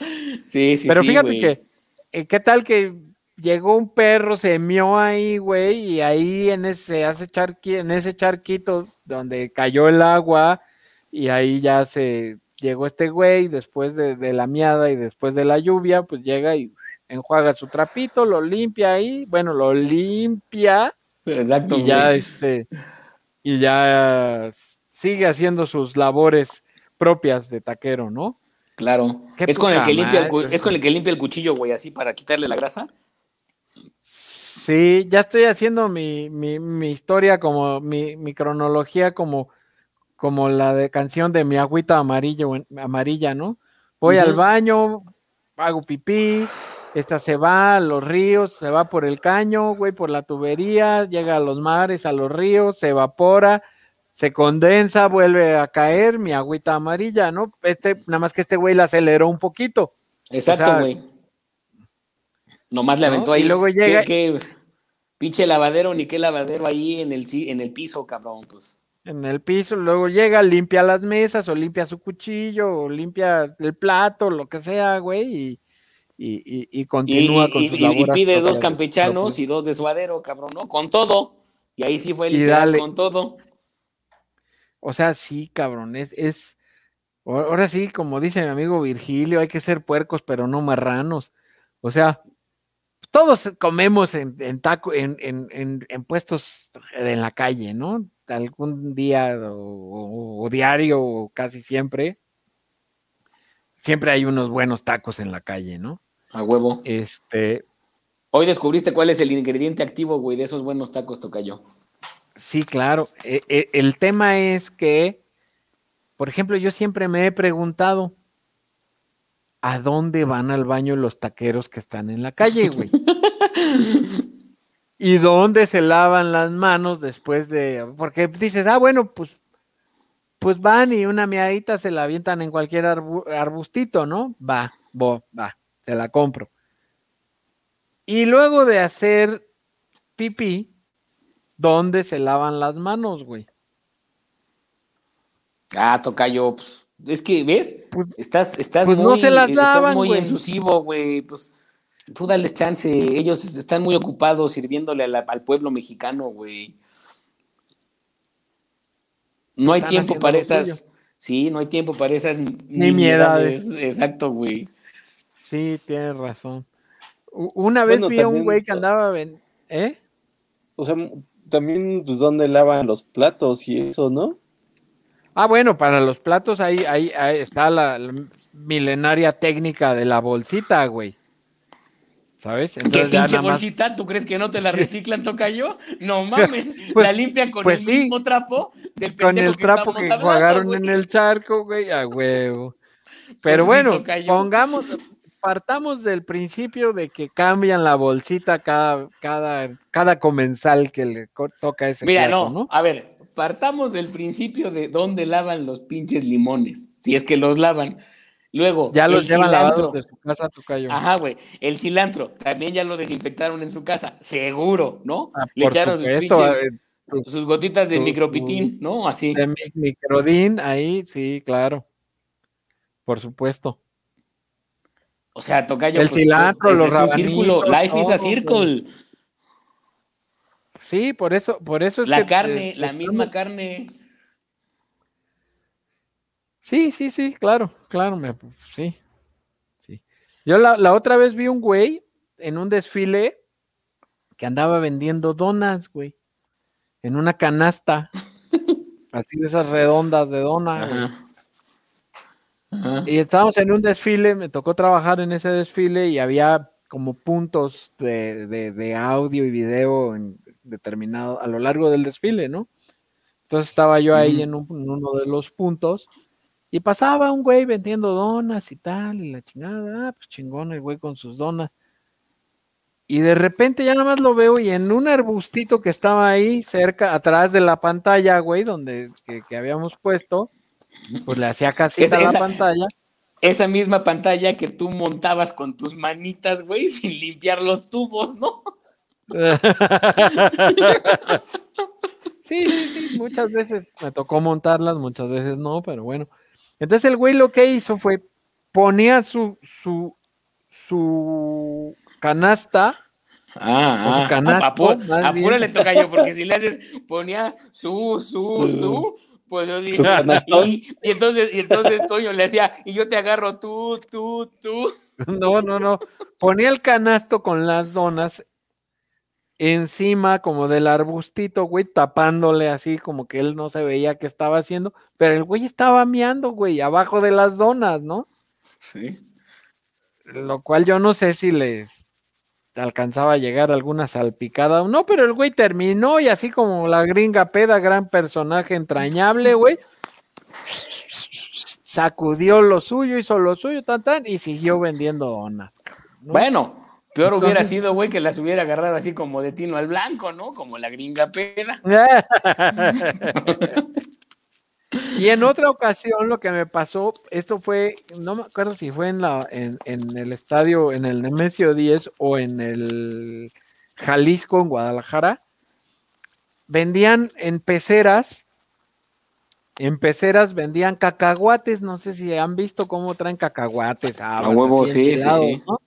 Sí, sí, Pero sí, fíjate güey. que, eh, ¿qué tal que llegó un perro, se mió ahí, güey, y ahí en ese, hace charqui, en ese charquito donde cayó el agua, y ahí ya se llegó este güey después de, de la miada y después de la lluvia, pues llega y enjuaga su trapito, lo limpia ahí, bueno, lo limpia Exacto, y ya güey. este, y ya sigue haciendo sus labores propias de taquero, ¿no? Claro. Es con el que limpia el es con el que limpia el cuchillo, güey, así para quitarle la grasa. Sí, ya estoy haciendo mi, mi, mi historia como mi, mi cronología como, como la de canción de mi agüita amarilla, amarilla, ¿no? Voy al baño, hago pipí, esta se va a los ríos, se va por el caño, güey, por la tubería, llega a los mares, a los ríos, se evapora, se condensa, vuelve a caer mi agüita amarilla, ¿no? Este, nada más que este güey la aceleró un poquito. Exacto, sea, güey. Nomás le ¿no? aventó ahí. Y luego llega- ¿Qué, qué pinche lavadero ni qué lavadero ahí en el, en el piso, cabrón, pues. En el piso, luego llega, limpia las mesas, o limpia su cuchillo, o limpia el plato, lo que sea, güey, y, y, y- y continúa con y- sus y- pide dos campechanos y dos de suadero, cabrón, ¿no? Con todo. Y ahí sí fue literal, con todo. O sea, sí, cabrón, es, es, ahora ahora sí, como dice mi amigo Virgilio, hay que ser puercos, pero no marranos. O sea, todos comemos en, en taco, en, en, en, en puestos en la calle, ¿no? Algún día o, o- o diario o casi siempre. Siempre hay unos buenos tacos en la calle, ¿no? A huevo. Este, Hoy descubriste cuál es el ingrediente activo, güey, de esos buenos tacos, Tocayo. Sí, claro. E- e- el tema es que, por ejemplo, yo siempre me he preguntado, ¿a dónde van al baño los taqueros que están en la calle, güey? [LAUGHS] ¿Y dónde se lavan las manos después de...? Porque dices, ah, bueno, pues, pues van y una miadita se la avientan en cualquier arbu- arbustito, ¿no? Va, bo, va, te la compro. Y luego de hacer pipí, ¿dónde se lavan las manos, güey? Ah, Tocayo, pues, es que, ¿ves? Pues- estás, estás pues no muy, se las estás lavan, muy güey. güey, pues, tú dales chance, ellos están muy ocupados sirviéndole a la- al pueblo mexicano, güey. No hay tiempo para esas, sí, no hay tiempo para esas Nimiedades. Exacto, güey. Sí, tienes razón. Una vez Bueno, vi a un güey que andaba, ven- ¿eh? O sea, también, pues, ¿dónde lavan los platos y eso, no? Ah, bueno, para los platos ahí, ahí, ahí está la, la milenaria técnica de la bolsita, güey. ¿Sabes? ¿Qué Entonces ya pinche más- bolsita? ¿Tú crees que no te la [LAUGHS] reciclan, tocayo? No [LAUGHS] mames, Pues- la limpian con pues el sí. mismo trapo del con el trapo que hablando, jugaron güey. en el charco, güey, a huevo. [LAUGHS] Pero sí, bueno, pongamos, partamos del principio de que cambian la bolsita cada, cada, cada comensal que le toca ese Mira, no, a ver, partamos del principio de dónde lavan los pinches limones, si es que los lavan. Luego, Ya los llevan cilantro. lavados de su casa, Tocayo. Ajá, güey. El cilantro también ya lo desinfectaron en su casa, seguro, ¿no? Ah, Le echaron sus, pinches- eh, tu- sus gotitas de tu- micropitín, ¿no? Así. de mi- microdín ahí, sí, claro. Por supuesto. O sea, tocayo. El cilantro, ese los es un círculo. Life is a circle. Sí, por eso, por eso es La que, carne, eh, la misma carne. Sí, sí, sí, claro, claro, me, sí, sí. Yo la, la otra vez vi un güey en un desfile que andaba vendiendo donas, güey, en una canasta, [LAUGHS] así de esas redondas de dona. güey. Ajá. Ajá. Y estábamos en un desfile, me tocó trabajar en ese desfile y había como puntos de, de- de audio y video en determinado a lo largo del desfile, ¿no? Entonces estaba yo ahí Ujú. en, un- en uno de los puntos y pasaba un güey vendiendo donas y tal, y la chingada, ah, pues chingón el güey con sus donas. Y de repente ya nada más lo veo y en un arbustito que estaba ahí cerca, atrás de la pantalla, güey, donde que, que habíamos puesto, pues le hacía casi a la pantalla. Esa misma pantalla que tú montabas con tus manitas, güey, [LAUGHS] sin limpiar los tubos, ¿no? [LAUGHS] Sí, sí, sí, muchas veces me tocó montarlas, muchas veces no, pero bueno. Entonces el güey lo que hizo fue ponía su su su canasta, Ah, su ah. canasto, Apu- más bien. apúrale, tocayo, porque si le haces, ponía su, su, Su- su, pues yo dije, y, y entonces, y entonces Toño le hacía, y yo te agarro tú, tú, tú. [LAUGHS] no, no, no, ponía el canasto con las donas encima como del arbustito, güey, tapándole así como que él no se veía qué estaba haciendo, pero el güey estaba meando, güey, abajo de las donas, ¿no? Sí. lo cual yo no sé si les alcanzaba a llegar alguna salpicada o no, pero el güey terminó y así como la gringa peda, gran personaje entrañable, güey, sacudió lo suyo, hizo lo suyo, tan, tan, y siguió vendiendo donas. Bueno, peor hubiera sido, güey, que las hubiera agarrado así como de tino al blanco, ¿no? Como la gringa pera. [LAUGHS] [LAUGHS] y en otra ocasión lo que me pasó, esto fue, no me acuerdo si fue en la en, en el estadio, en el Nemesio 10 o en el Jalisco, en Guadalajara, vendían en peceras, en peceras vendían cacahuates, no sé si han visto cómo traen cacahuates. habas, huevo, así sí, sí, sí. ¿no?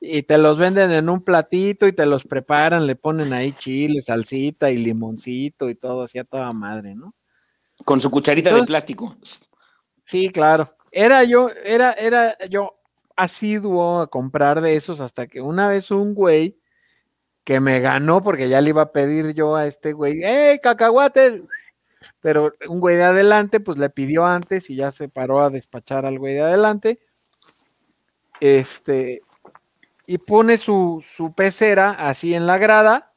Y te los venden en un platito y te los preparan, le ponen ahí chile, salsita y limoncito y todo, así a toda madre, ¿no? Con su cucharita de plástico. Sí, claro. Era yo, era, era yo asiduo a comprar de esos hasta que una vez un güey que me ganó porque ya le iba a pedir yo a este güey, ¡hey, cacahuates! Pero un güey de adelante, pues le pidió antes y ya se paró a despachar al güey de adelante. Este, y pone su, su pecera así en la grada.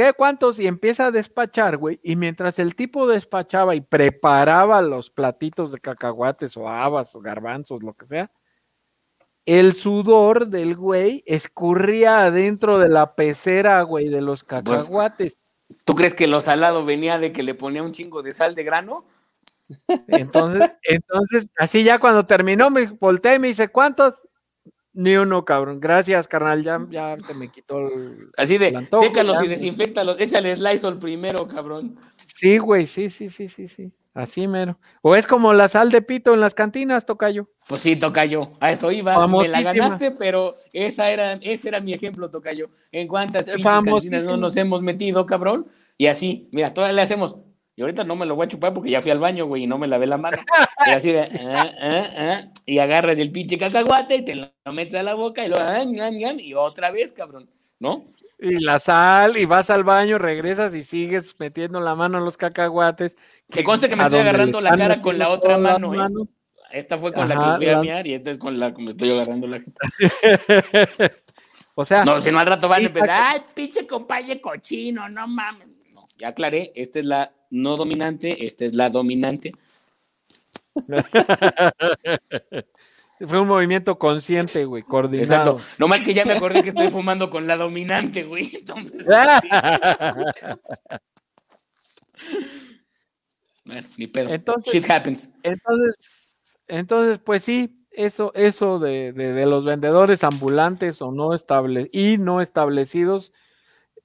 ¿Qué? ¿Cuántos? Y empieza a despachar, güey. Y mientras el tipo despachaba y preparaba los platitos de cacahuates o habas o garbanzos, lo que sea, el sudor del güey escurría adentro de la pecera, güey, de los cacahuates. ¿Tú crees que lo salado venía de que le ponía un chingo de sal de grano? Entonces, entonces, así ya cuando terminó, me volteé y me dice, ¿cuántos? Ni uno, cabrón. Gracias, carnal. Ya, ya se me quitó el. Así de, El antojo, sécalos ya, y desinfectalos, échale Lysol primero, cabrón. Sí, güey, sí, sí, sí, sí, sí. Así mero. O es como la sal de pito en las cantinas, tocayo. Pues sí, tocayo, a eso iba, me la ganaste, pero esa era, ese era mi ejemplo, tocayo. En cuántas Famosísimo. cantinas no nos hemos metido, cabrón. Y así, mira, todavía le hacemos. Y ahorita no me lo voy a chupar porque ya fui al baño, güey, y no me lavé la mano. Y así de, ah, ah, ah, y agarras el pinche cacahuate y te lo metes a la boca y lo, ah, y otra vez, cabrón. ¿no? Y la sal, y vas al baño, regresas y sigues metiendo la mano en los cacahuates. Que conste que me estoy agarrando la cara con la otra toda la mano, ¿eh? mano. Esta fue con la que fui a miar y esta es con la que me estoy agarrando la [LAUGHS] o sea, No, si no al rato van Sí, a empezar, ay, pinche compañe cochino, no mames. No, ya aclaré, esta es la no dominante, esta es la dominante. [LAUGHS] fue un movimiento consciente, güey, coordinado. Exacto. No más que ya me acordé que estoy fumando con la dominante, güey. Entonces, [LAUGHS] bueno, ni pedo. Entonces- Shit happens. Entonces, entonces, pues sí, eso, eso de, de- de los vendedores ambulantes o no estable y no establecidos,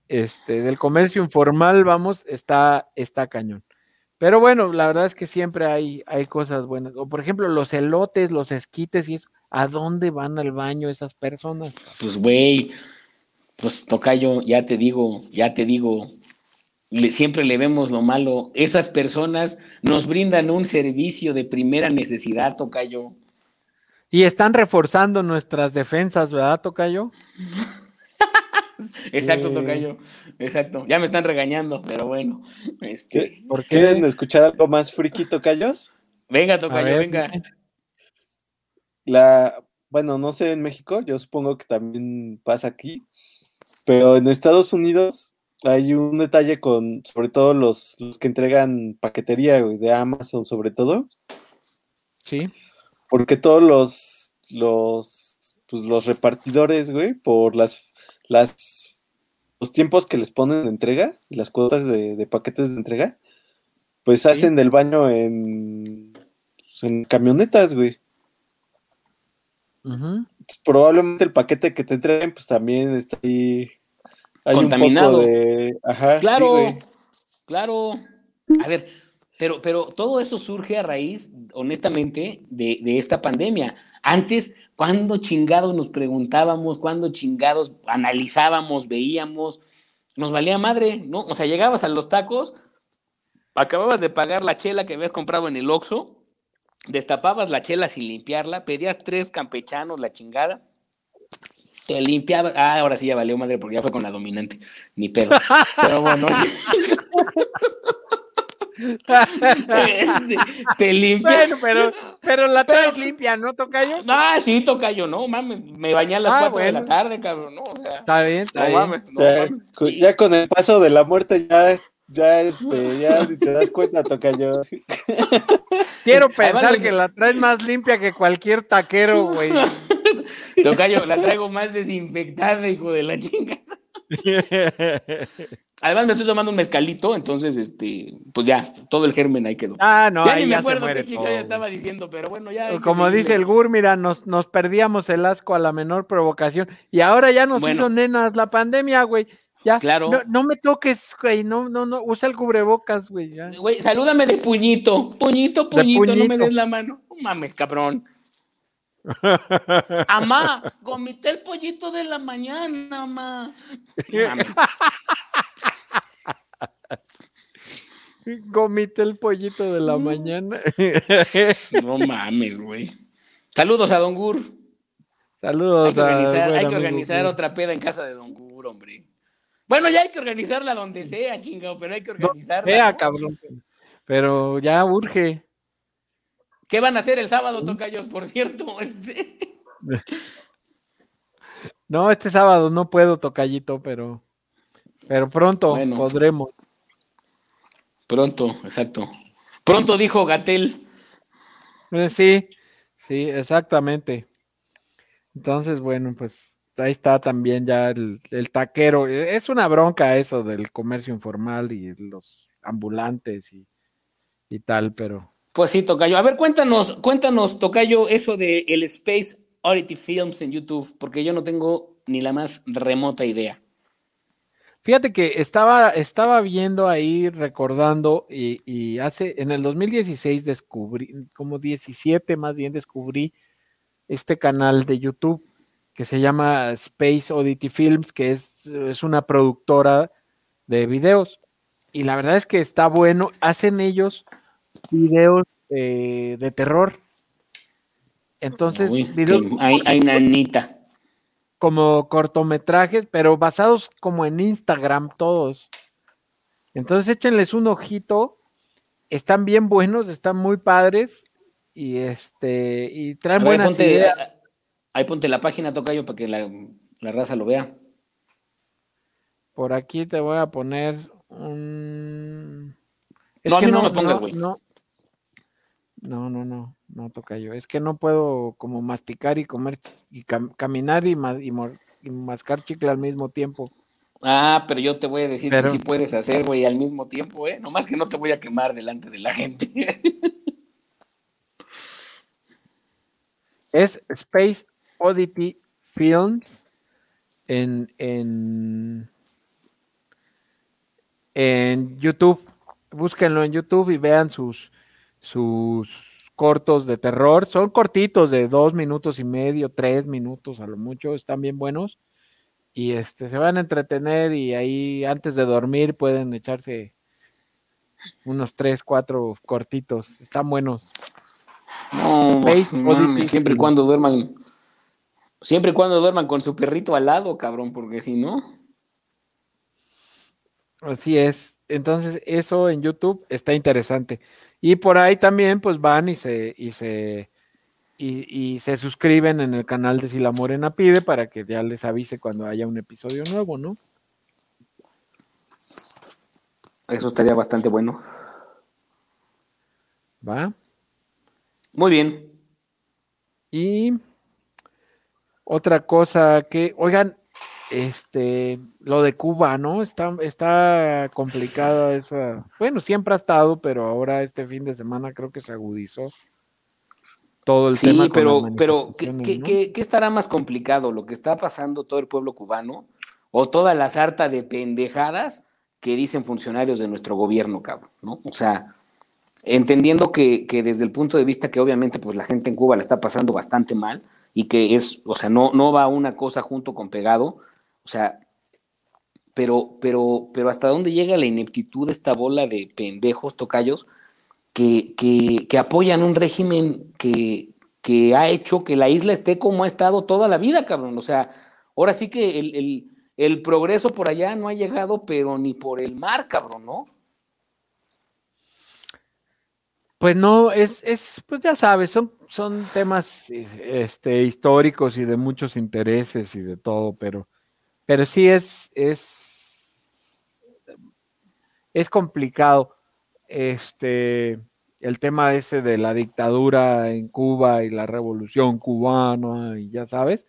este, del comercio informal, vamos, está, está cañón. Pero bueno, la verdad es que siempre hay, hay cosas buenas. O por ejemplo, los elotes, los esquites y eso. ¿A dónde van al baño esas personas? Pues, güey, pues tocayo, ya te digo, ya te digo, le- siempre le vemos lo malo. Esas personas nos brindan un servicio de primera necesidad, tocayo. Y están reforzando nuestras defensas, ¿verdad, Tocayo? [LAUGHS] [LAUGHS] Exacto, tocayo. Exacto. Ya me están regañando, pero bueno. Este. ¿Por qué? ¿Quieren escuchar algo más friki, tocayos? venga, tocayo, venga. La, bueno, no sé en México, yo supongo que también pasa aquí, pero en Estados Unidos hay un detalle con, sobre todo los, los que entregan paquetería, güey, de Amazon, sobre todo, Sí. porque todos los, los, pues, los repartidores, güey, por las, las, los tiempos que les ponen de entrega, y las cuotas de, de paquetes de entrega, pues hacen del baño en, pues, en camionetas, güey. Probablemente el paquete que te entreguen, pues también está ahí. Hay Contaminado. un poco de. Ajá, sí, Claro, claro. A ver, pero, pero todo eso surge a raíz, honestamente, de, de esta pandemia. Antes, cuando chingados nos preguntábamos, cuando chingados analizábamos, veíamos, nos valía madre, ¿no? O sea, llegabas a los tacos, acababas de pagar la chela que habías comprado en el Oxxo, destapabas la chela sin limpiarla, pedías tres campechanos, la chingada, te limpiabas, ah, ahora sí ya valió madre porque ya fue con la dominante, ni pedo. [LAUGHS] Pero bueno, este, te limpias. Bueno, pero, pero la traes limpia, ¿no, Tocayo? Ah, sí, toca yo, no mames, me bañé a las Ah, 4 de la tarde, cabrón, no, o sea, Está bien, está no bien. mames, no ya, mames. con- ya con el paso de la muerte, ya, ya, este, ya te das cuenta, tocayo. Quiero pensar que la traes más limpia que cualquier taquero, güey. Tocayo, la traigo más desinfectada, hijo de la chinga. [LAUGHS] Además me estoy tomando un mezcalito, entonces, este, pues ya, todo el germen ahí quedó. ah, no, ya ahí ni me acuerdo qué chica todo, ya estaba diciendo, pero bueno, ya. Como dice el Gur, mira, nos, nos perdíamos el asco a la menor provocación y ahora ya nos Bueno. hizo nenas la pandemia, güey. Ya, Claro. no, no me toques, güey, no, no, no, usa el cubrebocas, güey. Güey, salúdame de puñito, puñito, puñito, no me puñito. des la mano. No mames, cabrón. [LAUGHS] Amá, gomité el pollito de la mañana, amá. Gomité el pollito de la mañana. No mames, güey. Saludos a Don Gur. Saludos. Hay que organizar, hay que organizar otra peda en casa de Don Gur, hombre. Bueno, ya hay que organizarla donde sea, chingado, pero hay que organizarla. Vea, ¿no? cabrón. Pero ya urge. ¿Qué van a hacer el sábado, tocayos, por cierto? [LAUGHS] Este... [LAUGHS] No, este sábado no puedo, tocallito, pero, pero pronto Bueno. podremos. Pronto, exacto. Pronto dijo Gatel. Eh, Sí, sí, exactamente. Entonces, bueno, pues ahí está también ya el, el taquero. Eh, Es una bronca eso del comercio informal y los ambulantes y, y tal, pero Pues sí, Tocayo. A ver, cuéntanos, cuéntanos, Tocayo, eso de el Space Oddity Films en YouTube, porque yo no tengo ni la más remota idea. Fíjate que estaba, estaba viendo ahí, recordando, y, hace, en el 2016 descubrí, como 17 más bien, descubrí este canal de YouTube que se llama Space Oddity Films, que es, es una productora de videos. Y la verdad es que está bueno, hacen ellos videos eh, de terror. Entonces, Uy, videos que hay, hay nanita. como cortometrajes, pero basados como en Instagram todos. Entonces échenles un ojito. Están bien buenos, están muy padres y este y traen buenas ideas. Ahí ponte la página, Tocayo, para que la, raza lo vea. Por aquí te voy a poner un. no, a mí no, me pongas, güey. No, no, no, no, no, Tocayo. Es que no puedo como masticar y comer y caminar y, y, mascar chicle al mismo tiempo. Ah, pero yo te voy a decir que sí puedes hacer, güey, al mismo tiempo, ¿eh? Nomás que no te voy a quemar delante de la gente. [LAUGHS] es Space Oddity Films en, en, en YouTube. Búsquenlo en YouTube y vean sus, sus cortos de terror. Son cortitos de dos minutos y medio, tres minutos a lo mucho, están bien buenos. Y este se van a entretener y ahí antes de dormir pueden echarse unos tres, cuatro cortitos. Están buenos. siempre y cuando duerman Siempre y cuando duerman con su perrito al lado, cabrón, porque si no. Así es. Entonces, eso en YouTube está interesante. Y por ahí también, pues van y se, y se, y, se suscriben en el canal de Si la Morena pide para que ya les avise cuando haya un episodio nuevo, ¿no? Eso estaría bastante bueno. ¿Va? Muy bien. Y otra cosa que, oigan, este, lo de Cuba, ¿no? Está, está complicada esa. Bueno, siempre ha estado, pero ahora este fin de semana creo que se agudizó todo el tema. Sí, pero, pero ¿qué, estará más complicado? ¿Lo que está pasando todo el pueblo cubano? ¿O toda la sarta de pendejadas que dicen funcionarios de nuestro gobierno, cabrón? ¿No? O sea, entendiendo que, que desde el punto de vista que obviamente pues la gente en Cuba la está pasando bastante mal y que es, o sea, no, no va una cosa junto con pegado, o sea, pero, pero, pero hasta dónde llega la ineptitud de esta bola de pendejos tocayos que, que, apoyan un régimen que, que, ha hecho que la isla esté como ha estado toda la vida, cabrón. O sea, ahora sí que el, el, el progreso por allá no ha llegado, pero ni por el mar, cabrón, ¿no? Pues no, es, es, pues ya sabes, son, son temas este, históricos y de muchos intereses y de todo, pero, pero sí es, es, es complicado. Este, el tema ese de la dictadura en Cuba y la revolución cubana, y ya sabes,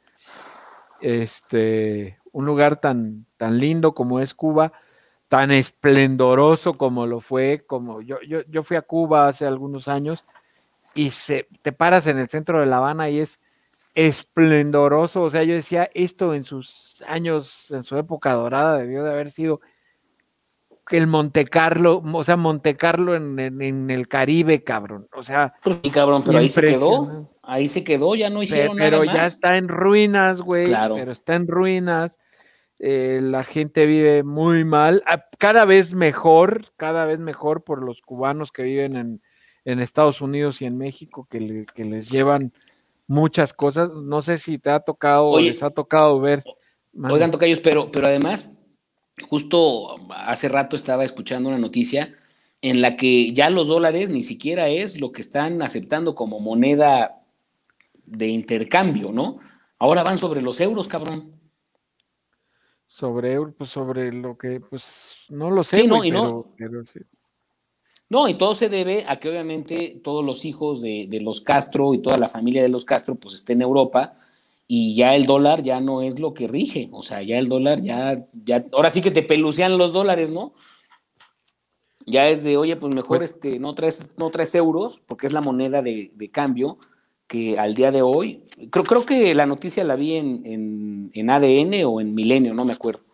este, un lugar tan, tan lindo como es Cuba, tan esplendoroso como lo fue, como yo, yo, yo fui a Cuba hace algunos años y se, te paras en el centro de La Habana y es esplendoroso, o sea, yo decía, esto en sus años, en su época dorada debió de haber sido el Monte Carlo, o sea, Monte Carlo en, el Caribe, cabrón, o sea. Sí, cabrón, pero ahí se quedó, ahí se quedó, ya no hicieron pero, nada Pero ya está en ruinas, güey, claro. pero está en ruinas, eh, la gente vive muy mal, ah, cada vez mejor, cada vez mejor por los cubanos que viven en, Estados Unidos y en México, que, les llevan muchas cosas. No sé si te ha tocado o les ha tocado ver. Oigan, tocayos, pero, pero además, justo hace rato estaba escuchando una noticia en la que ya los dólares ni siquiera es lo que están aceptando como moneda de intercambio, ¿no? Ahora van sobre los euros, cabrón sobre pues sobre lo que pues no lo sé no, y no, no y todo se debe a que obviamente todos los hijos de, los Castro y toda la familia de los Castro pues estén en Europa y ya el dólar ya no es lo que rige o sea ya el dólar ya ya ahora sí que te pelucean los dólares no ya es de oye pues mejor pues este no traes no traes euros porque es la moneda de, de cambio que al día de hoy, creo, creo que la noticia la vi en, en, ADN o en Milenio, no me acuerdo.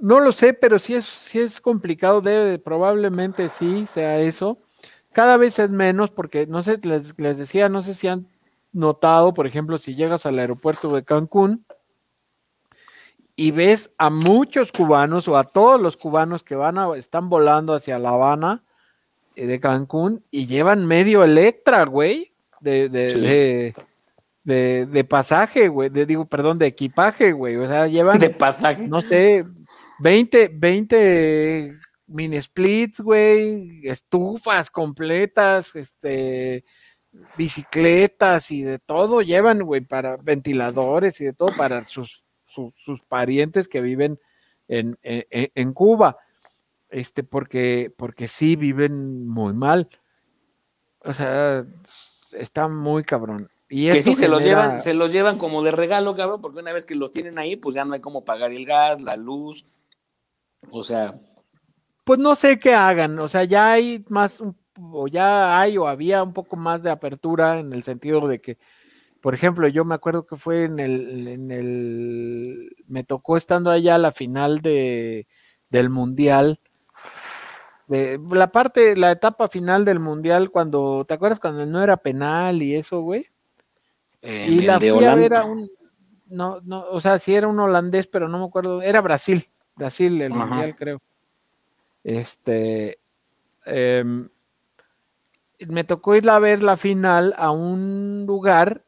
No lo sé, pero si es, si es complicado, debe, probablemente sí sea eso. Cada vez es menos, porque no sé, les, les decía, no sé si han notado, por ejemplo, si llegas al aeropuerto de Cancún y ves a muchos cubanos o a todos los cubanos que van a, están volando hacia La Habana, de Cancún y llevan medio Electra, güey, de, de, de, de pasaje, güey, de, digo, perdón, de equipaje, güey, o sea, llevan, De pasaje. no sé, 20, 20 mini splits, güey, estufas completas, este, bicicletas y de todo llevan, güey, para ventiladores y de todo para sus, sus, sus parientes que viven en, en, en Cuba, este, porque, porque sí viven muy mal. O sea, está muy cabrón. Y Que sí, se los, llevan, se los llevan como de regalo, cabrón, porque una vez que los tienen ahí, pues ya no hay cómo pagar el gas, la luz. O sea, Pues no sé qué hagan, o sea, ya hay más, o ya hay o había un poco más de apertura en el sentido de que, por ejemplo, yo me acuerdo que fue en el, en el, me tocó estando allá a la final de, del mundial, de la parte, la etapa final del mundial, cuando, ¿te acuerdas cuando no era penal y eso, güey? Y la fui a ver a un, no, no, o sea, sí era un holandés, pero no me acuerdo, era Brasil, Brasil el Ajá. mundial, creo. Este, em, me tocó ir a ver la final a un lugar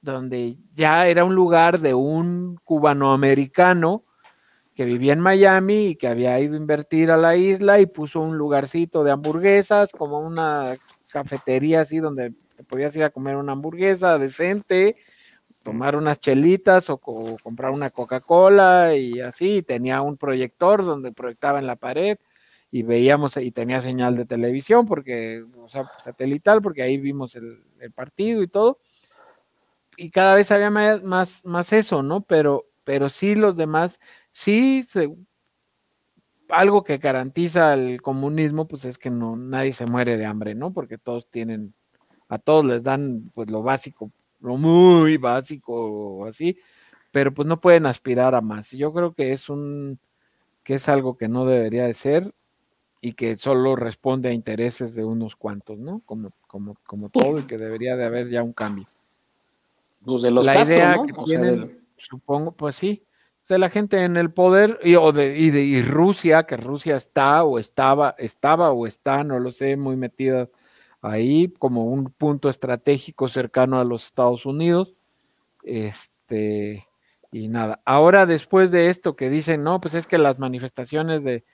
donde ya era un lugar de un cubanoamericano que vivía en Miami y que había ido a invertir a la isla y puso un lugarcito de hamburguesas, como una cafetería así donde te podías ir a comer una hamburguesa decente, tomar unas chelitas o, co- o comprar una Coca-Cola y así. Tenía un proyector donde proyectaba en la pared y veíamos y tenía señal de televisión porque, o sea, satelital, porque ahí vimos el, el partido y todo. Y cada vez había más, más, más eso, ¿no? Pero, pero sí los demás, sí, se- algo que garantiza el comunismo, pues es que no, nadie se muere de hambre, ¿no? Porque todos tienen, a todos les dan pues lo básico, lo muy básico o así, pero pues no pueden aspirar a más. Y Yo creo que es un, que es algo que no debería de ser y que solo responde a intereses de unos cuantos, ¿no? Como, como, como todo y que debería de haber ya un cambio. Pues de los la Castro, idea ¿no? que O sea, tienen, del- supongo, pues sí, de la gente en el poder y, o de, y, de, y Rusia, que Rusia está o estaba, estaba o está, no lo sé, muy metida ahí como un punto estratégico cercano a los Estados Unidos. Este, y nada, ahora después de esto que dicen, no, pues es que las manifestaciones de,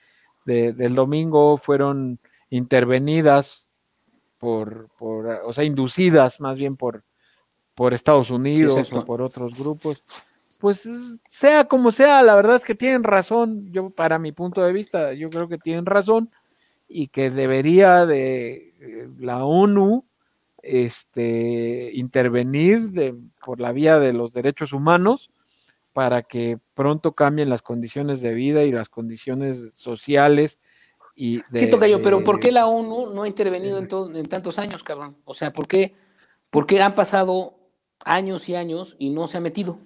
de- del domingo fueron intervenidas por, por, o sea, inducidas más bien por, por Estados Unidos o por otros grupos. Pues sea como sea, la verdad es que tienen razón. Yo, para mi punto de vista, yo creo que tienen razón y que debería de la ONU este, intervenir de, por la vía de los derechos humanos para que pronto cambien las condiciones de vida y las condiciones sociales. Y de- sí, Tocayo, pero de- ¿por qué la ONU no ha intervenido en, todo- en tantos años, cabrón? O sea, ¿por qué, ¿por qué han pasado años y años y no se ha metido?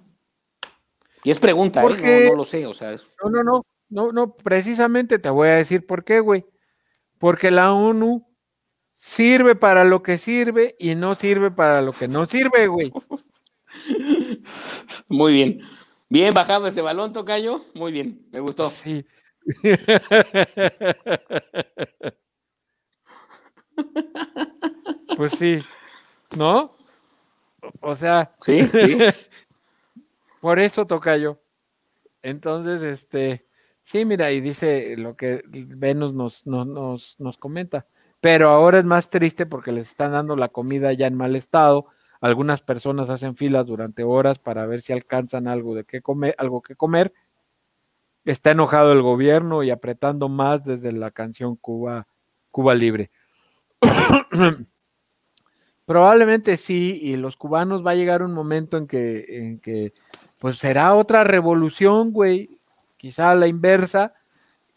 Y es pregunta, ¿eh? Porque- No, no lo sé, o sea, es- No, no, no, no, no, precisamente te voy a decir por qué, güey. Porque la ONU sirve para lo que sirve y no sirve para lo que no sirve, güey. [LAUGHS] muy bien. Bien bajado ese balón, Tocayo. Muy bien, me gustó. Sí. [LAUGHS] pues sí, ¿no? O sea, Sí, sí. [LAUGHS] por eso toca yo. Entonces, este, sí, mira, y dice lo que Venus nos, nos, nos, nos comenta. Pero ahora es más triste porque les están dando la comida ya en mal estado. Algunas personas hacen filas durante horas para ver si alcanzan algo de qué comer, algo que comer. Está enojado el gobierno y apretando más desde la canción Cuba, Cuba Libre. [COUGHS] Probablemente sí, y los cubanos va a llegar un momento en que, en que pues será otra revolución, güey, quizá la inversa,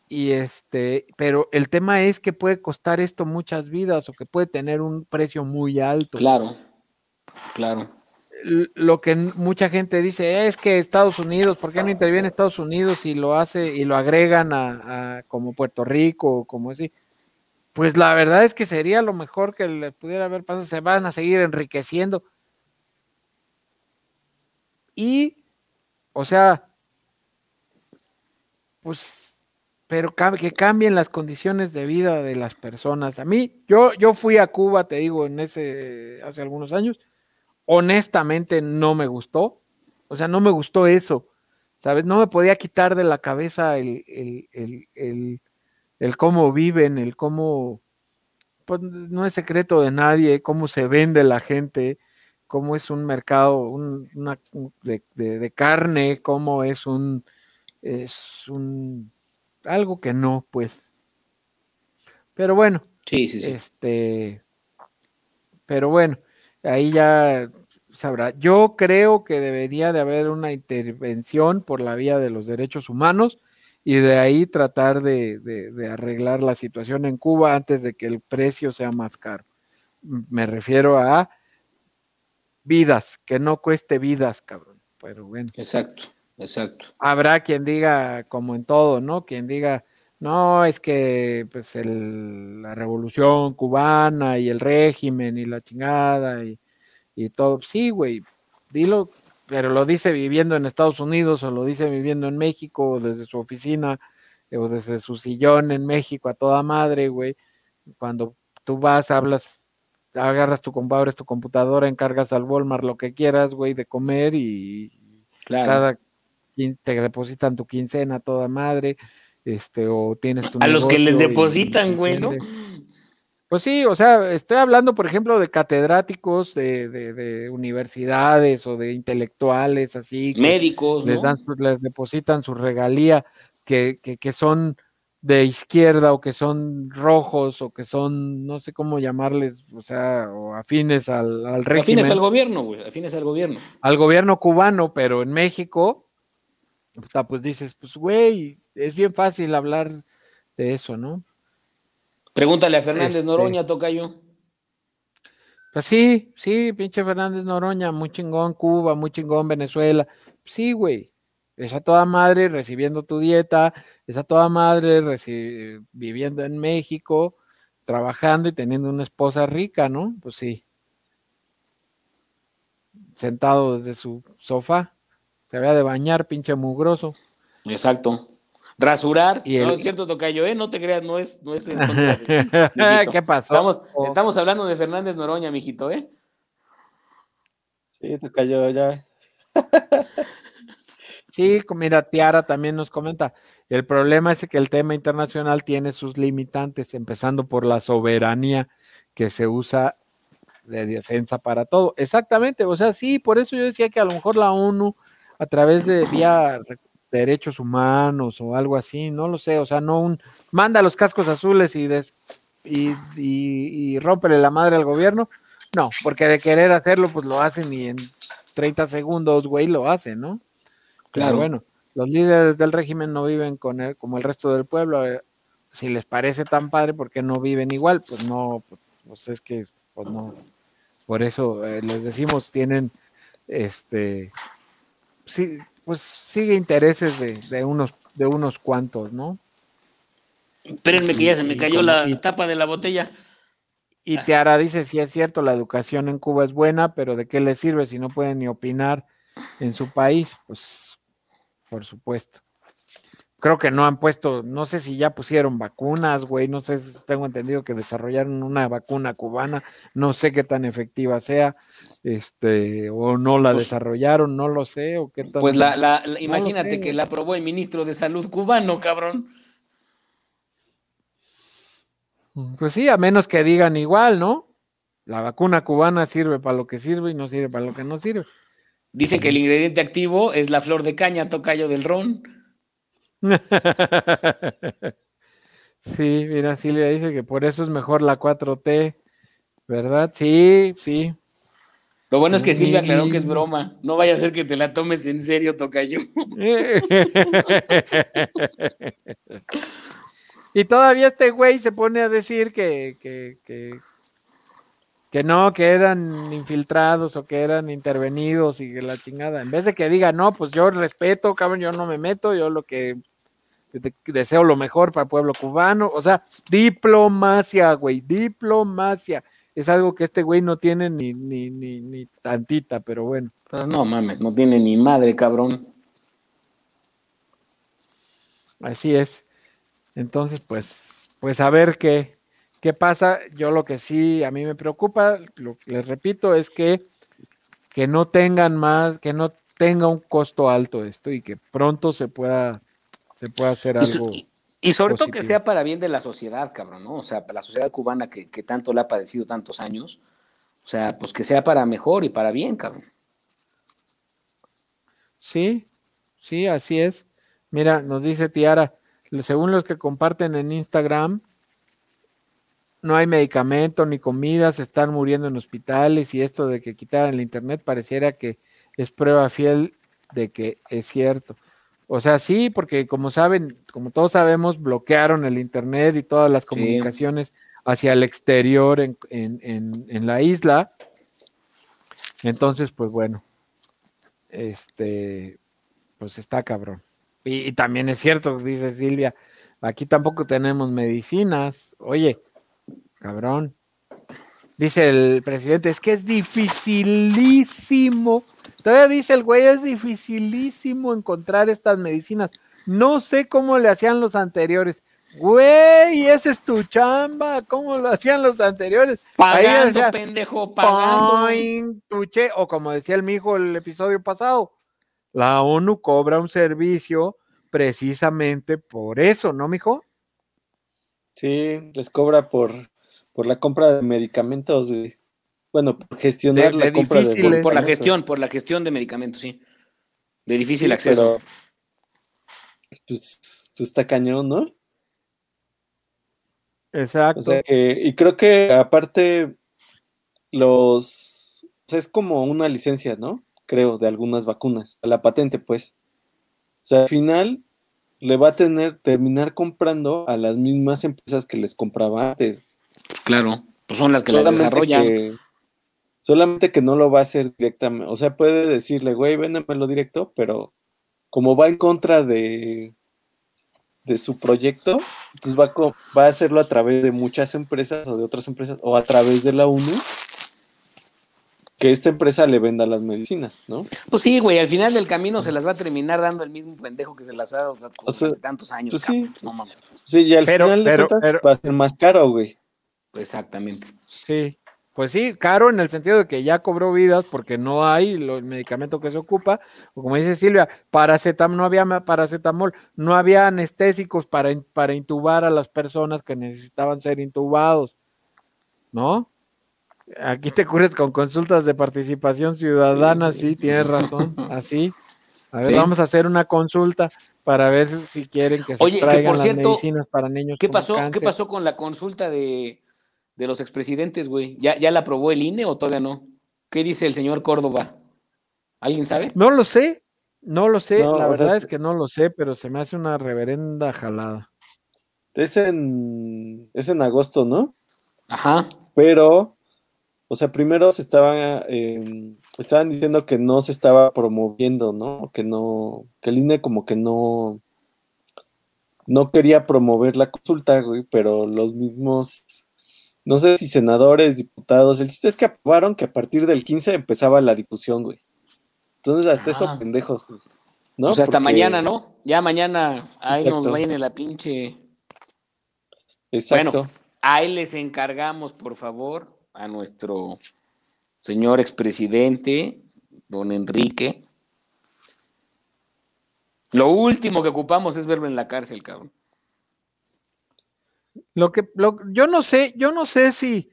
y este, pero el tema es que puede costar esto muchas vidas o que puede tener un precio muy alto. Claro, claro. Lo que mucha gente dice es que Estados Unidos, ¿por qué no interviene Estados Unidos y lo hace y lo agregan a, a como Puerto Rico o como así? Pues la verdad es que sería lo mejor que les pudiera haber pasado. Se van a seguir enriqueciendo. Y, o sea, pues, pero que cambien las condiciones de vida de las personas. A mí, yo, yo fui a Cuba, te digo, en ese, hace algunos años. honestamente no me gustó. O sea, no me gustó eso. ¿Sabes? No me podía quitar de la cabeza el, el, el, el, el cómo viven, el cómo, pues no es secreto de nadie, cómo se vende la gente, cómo es un mercado un, una, de, de, de, carne, cómo es un, es un, algo que no, pues. Pero bueno. Sí, sí, sí. Este, pero bueno, ahí ya sabrá. Yo creo que debería de haber una intervención por la vía de los derechos humanos y de ahí tratar de, de, de, arreglar la situación en Cuba antes de que el precio sea más caro. Me refiero a vidas, que no cueste vidas, cabrón. Pero bueno. Exacto, exacto. Habrá quien diga, como en todo, ¿no? Quien diga, no, es que pues el, la revolución cubana y el régimen y la chingada y, y todo. Sí, güey, dilo, pero lo dice viviendo en Estados Unidos o lo dice viviendo en México o desde su oficina o desde su sillón en México a toda madre, güey. Cuando tú vas, hablas, agarras tu compadre, tu computadora, encargas al Walmart lo que quieras, güey, de comer y Claro. cada te depositan tu quincena toda madre, este, o tienes tu A los que les depositan, güey, ¿no? Pues sí, o sea, estoy hablando, por ejemplo, de catedráticos de, de- de universidades o de intelectuales, así, Médicos, les, ¿no? dan, les depositan su regalía, que, que, que son de izquierda o que son rojos o que son, no sé cómo llamarles, o sea, o afines al, al régimen, Afines al gobierno, güey, afines al gobierno. al gobierno cubano, pero en México, puta, pues dices, pues güey, es bien fácil hablar de eso, ¿no? Pregúntale a Fernández Este- Noroña, Tocayo. Pues sí, sí, pinche Fernández Noroña, muy chingón Cuba, muy chingón Venezuela. Sí, güey. Es a toda madre recibiendo tu dieta, es a toda madre viviendo en México, trabajando y teniendo una esposa rica, ¿no? Pues sí. Sentado desde su sofá. Se había de bañar, pinche mugroso. Exacto. Rasurar. Y No el- es cierto, Tocayo, ¿eh? No te creas, no es, no es de-. [LAUGHS] ¿Qué pasó? Estamos, estamos hablando de Fernández Noroña, mijito, ¿eh? Sí, te cayó ya. [LAUGHS] Sí, mira, Tiara también nos comenta, el problema es que el tema internacional tiene sus limitantes, empezando por la soberanía que se usa de defensa para todo. Exactamente, o sea, sí, por eso yo decía que a lo mejor la ONU, a través de vía re- derechos humanos o algo así, no lo sé, o sea, no un, manda los cascos azules y, des, y, y, y rómpele la madre al gobierno, no, porque de querer hacerlo, pues lo hacen y en 30 segundos, güey, lo hacen, ¿no? Pero Claro. bueno, los líderes del régimen no viven con él como el resto del pueblo. eh, Si les parece tan padre, ¿por qué no viven igual? Pues no, pues, pues es que, pues no. Por eso eh, les decimos, tienen, este, sí, pues sigue intereses de, de unos, de unos cuantos, ¿no? Espérenme que ya se me cayó la y- tapa de la botella. Y Teara dice, sí es cierto, la educación en Cuba es buena, pero ¿de qué les sirve si no pueden ni opinar en su país? Pues, por supuesto. Creo que no han puesto, no sé si ya pusieron vacunas, güey, no sé si tengo entendido que desarrollaron una vacuna cubana, no sé qué tan efectiva sea, este, o no la Pues- desarrollaron, no lo sé, o qué tan... Pues la, la- la- imagínate sé, que güey. la aprobó el ministro de Salud cubano, cabrón. Pues sí, a menos que digan igual, ¿no? La vacuna cubana sirve para lo que sirve y no sirve para lo que no sirve. Dice que el ingrediente activo es la flor de caña, Tocayo del ron. [LAUGHS] Sí, mira, Silvia dice que por eso es mejor la 4T, ¿verdad? Sí, sí. Lo bueno es que Silvia aclaró que es broma. No vaya a ser que te la tomes en serio, Tocayo. [LAUGHS] y todavía este güey se pone a decir que, que, que, que no, que eran infiltrados o que eran intervenidos y que la chingada. En vez de que diga, no, pues yo respeto, cabrón, yo no me meto, yo lo que de- deseo lo mejor para el pueblo cubano. O sea, diplomacia, güey, diplomacia. Es algo que este güey no tiene ni, ni, ni, ni tantita, pero bueno. No mames, no tiene ni madre, cabrón. Así es. Entonces, pues, pues a ver qué, qué pasa. Yo lo que sí a mí me preocupa, lo les repito, es que que no tengan más, que no tenga un costo alto esto y que pronto se pueda, se pueda hacer algo. Y, sobre todo que sea para bien de la sociedad, cabrón, ¿no? O sea, la sociedad cubana que, que tanto la ha padecido tantos años, o sea, pues que sea para mejor y para bien, cabrón. Sí, sí, así es. Mira, nos dice Tiara, según los que comparten en Instagram, no hay medicamento ni comida, se están muriendo en hospitales y esto de que quitaran el internet pareciera que es prueba fiel de que es cierto. O sea, sí, porque como saben, como todos sabemos, bloquearon el internet y todas las comunicaciones hacia el exterior en, en, la isla. Entonces, pues bueno, este, pues está cabrón. Y, y, también es cierto, dice Silvia, aquí tampoco tenemos medicinas. Oye, cabrón. Dice el presidente, es que es dificilísimo. Todavía dice el güey, es dificilísimo encontrar estas medicinas. No sé cómo le hacían los anteriores. Güey, esa es tu chamba. ¿Cómo lo hacían los anteriores? Pagando, pendejo, pagando. tuche, o como decía el mijo el episodio pasado, la ONU cobra un servicio precisamente por eso, ¿no, mijo? Sí, les cobra por por la compra de medicamentos, Bueno, por gestionar la compra de por, la gestión, por la gestión de medicamentos, sí. De difícil acceso. pues, pues, está cañón, ¿no? Exacto. y creo que aparte los o sea, es como una licencia, ¿no? Creo, de algunas vacunas, a la patente, pues. O sea, al final le va a tener, terminar comprando a las mismas empresas que les compraba antes. Claro, pues son las que las desarrollan. Solamente que no lo va a hacer directamente. O sea, puede decirle, güey, véndemelo directo, pero como va en contra de, de su proyecto, entonces va a, va a hacerlo a través de muchas empresas o de otras empresas o a través de la ONU que esta empresa le venda las medicinas, ¿no? Pues sí, güey, al final del camino se las va a terminar dando el mismo pendejo que se las ha dado tantos años. Pues sí, no mames. Sí, y al final de va a ser más caro, güey. Exactamente. Sí, pues sí, caro en el sentido de que ya cobró vidas porque no hay el medicamento que se ocupa, o como dice Silvia, paracetamol, no había paracetamol, no había anestésicos para, para intubar a las personas que necesitaban ser intubados, ¿no? Aquí te cures con consultas de participación ciudadana, sí, tienes razón, así. A ver, vamos a hacer una consulta para ver si quieren que se traigan las medicinas para niños. ¿qué pasó, ¿Qué pasó con la consulta de, de los expresidentes, güey. ¿Ya, ¿Ya la aprobó el INE o todavía no? ¿Qué dice el señor Córdoba? ¿Alguien sabe? No lo sé, no lo sé, la verdad es que no lo sé, pero se me hace una reverenda jalada. Es en, es en agosto, ¿no? Ajá. Pero, o sea, primero se estaban, em, estaban diciendo que no se estaba promoviendo, ¿no? Que no, que el INE como que no, no quería promover la consulta, güey, pero los mismos no sé si senadores, diputados, el chiste es que aprobaron que a partir del 15 empezaba la difusión, güey. Entonces, hasta eso ah. pendejos, ¿no? O sea, hasta mañana, ¿no? Ya mañana, ahí nos vayan en la pinche. Exacto. Bueno, ahí les encargamos, por favor, a nuestro señor expresidente, don Enrique. Lo último que ocupamos es verlo en la cárcel, cabrón. Lo que, yo no sé, yo no sé si,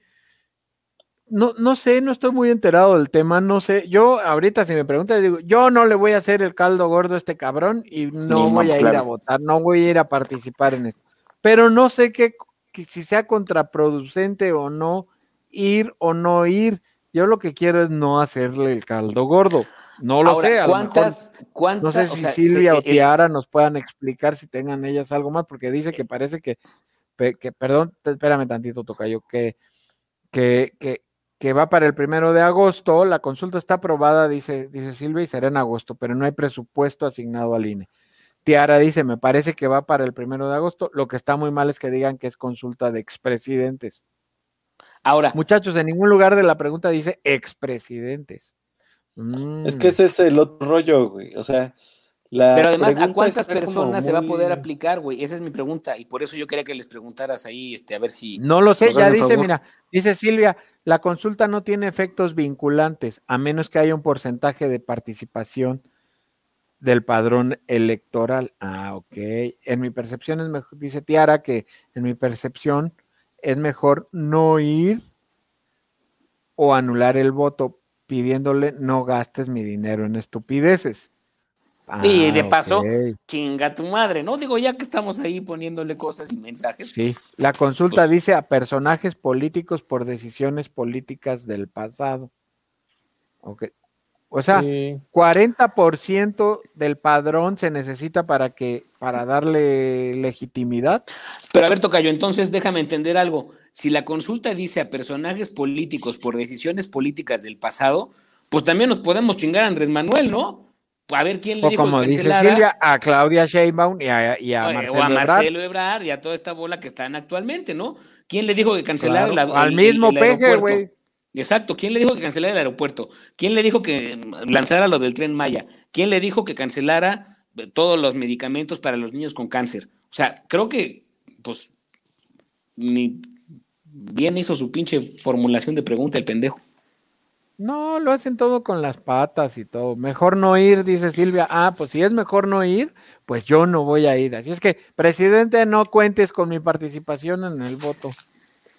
no, no sé, no estoy muy enterado del tema, no sé. Yo ahorita si me preguntan, digo, yo no le voy a hacer el caldo gordo a este cabrón y no voy a ir a votar, no voy a ir a participar en esto. Pero no sé qué, si sea contraproducente o no, ir o no ir. Yo lo que quiero es no hacerle el caldo gordo. No lo sé. ¿cuántas, ¿cuántas, no sé si Silvia o Tiara nos puedan explicar si tengan ellas algo más, porque dice que parece que que, perdón, espérame tantito, Tocayo, que, que, que, que, va para el primero de agosto, la consulta está aprobada, dice, dice Silvia, y será en agosto, pero no hay presupuesto asignado al INE. Tiara dice, me parece que va para el primero de agosto, lo que está muy mal es que digan que es consulta de expresidentes. Ahora. Muchachos, en ningún lugar de la pregunta dice expresidentes. Es que ese es el otro rollo, güey. O sea, pero además, ¿a cuántas personas se va a poder aplicar, güey? Esa es mi pregunta. Y por eso yo quería que les preguntaras ahí, este, a ver si. No lo sé, ya dice, mira, dice Silvia, la consulta no tiene efectos vinculantes, a menos que haya un porcentaje de participación del padrón electoral. Ah, ok. En mi percepción es mejor, dice Tiara que en mi percepción es mejor no ir o anular el voto pidiéndole no gastes mi dinero en estupideces. Y de ah, paso, chinga tu madre, ¿no? Digo, ya que estamos ahí poniéndole cosas y mensajes. Sí, la consulta pues dice a personajes políticos por decisiones políticas del pasado. Ok. O sea, 40% del padrón se necesita para que, para darle legitimidad. Pero a ver, Tocayo, entonces déjame entender algo. Si la consulta dice a personajes políticos por decisiones políticas del pasado, pues también nos podemos chingar a Andrés Manuel, ¿no? A ver quién le dijo como dice Silvia, a Claudia Sheinbaum y a, y a Marcelo, o a Marcelo Ebrard. y a toda esta bola que están actualmente, ¿no? ¿Quién le dijo que cancelara el, Al mismo peje, güey. Exacto. ¿Quién le dijo que cancelara el aeropuerto? ¿Quién le dijo que lanzara lo del tren Maya? ¿Quién le dijo que cancelara todos los medicamentos para los niños con cáncer? O sea, creo que, pues, ni bien hizo su pinche formulación de pregunta el pendejo. No, lo hacen todo con las patas y todo. Mejor no ir, dice Silvia. Ah, pues si es mejor no ir, pues yo no voy a ir. Así es que, presidente, no cuentes con mi participación en el voto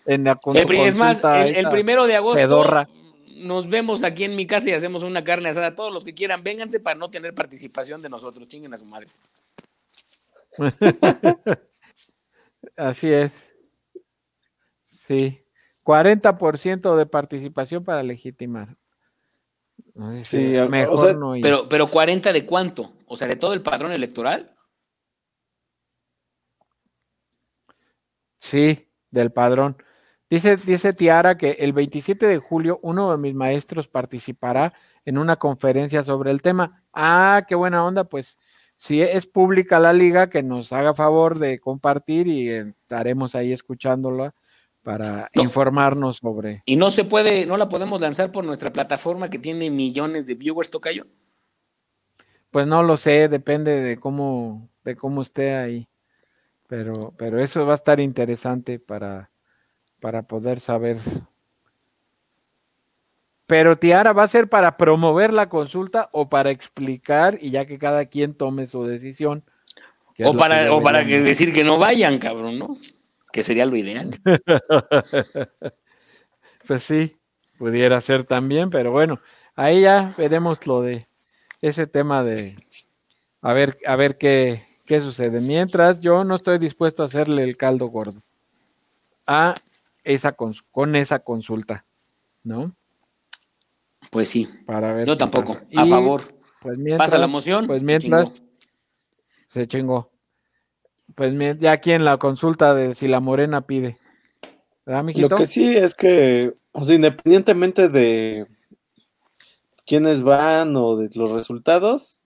el, es más, el, primero de agosto nos vemos aquí en mi casa y hacemos una carne asada. Todos los que quieran, vénganse para no tener participación de nosotros. Chinguen a su madre. [LAUGHS] Así es. Sí. 40% de participación para legitimar. sí, mejor no Pero, pero 40 de cuánto? O sea, de todo el padrón electoral. Sí, del padrón. Dice, dice Tiara que el 27 de julio uno de mis maestros participará en una conferencia sobre el tema. Ah, qué buena onda, pues si es pública la liga, que nos haga favor de compartir y estaremos ahí escuchándola para informarnos sobre. Y no se puede, no la podemos lanzar por nuestra plataforma que tiene millones de viewers, Tocayo. Pues no lo sé, depende de cómo, de cómo esté ahí. Pero, pero eso va a estar interesante para, para poder saber. Pero Tiara va a ser para promover la consulta o para explicar y ya que cada quien tome su decisión. O para, o para decir que no vayan, cabrón, ¿no? Que sería lo ideal. [LAUGHS] pues sí, pudiera ser también, pero bueno, ahí ya veremos lo de ese tema de a ver, a ver qué, qué sucede. Mientras yo no estoy dispuesto a hacerle el caldo gordo a esa con, esa consulta, ¿no? Pues sí. Para ver Yo tampoco. A favor. Pues Pasa la moción. Pues mientras se chingó. Pues ya aquí en la consulta de si la morena pide. ¿Verdad, mijito? Lo que sí es que, o sea, independientemente de quiénes van o de los resultados,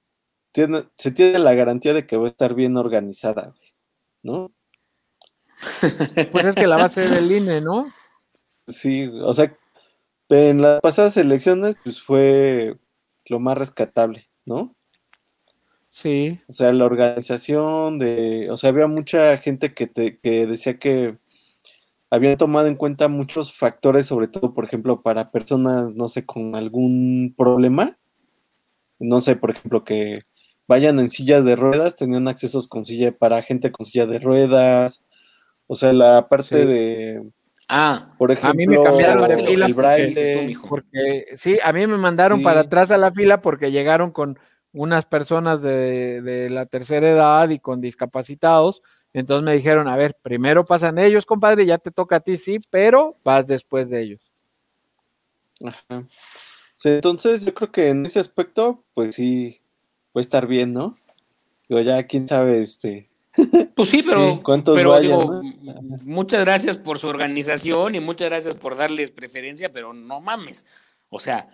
tiene, se tiene la garantía de que va a estar bien organizada, ¿no? Pues es que la base del INE, ¿no? Sí, o sea, en las pasadas elecciones, pues fue lo más rescatable, ¿no? Sí. O sea, la organización de, o sea, había mucha gente que, te, que decía que habían tomado en cuenta muchos factores, sobre todo, por ejemplo, para personas, no sé, con algún problema. No sé, por ejemplo, que vayan en sillas de ruedas, tenían accesos con silla para gente con silla de ruedas, o sea, la parte de. Ah, por ejemplo, a mí me cambiaron de filas porque, sí, a mí me mandaron para atrás a la fila porque llegaron con unas personas de, de, la tercera edad y con discapacitados. Entonces me dijeron, a ver, primero pasan ellos, compadre, ya te toca a ti, sí, pero vas después de ellos. Ajá. Sí, entonces yo creo que en ese aspecto, pues sí, puede estar bien, ¿no? Pero ya quién sabe, este, [LAUGHS] pues sí, pero, pero digo, muchas gracias por su organización y muchas gracias por darles preferencia, pero no mames. O sea,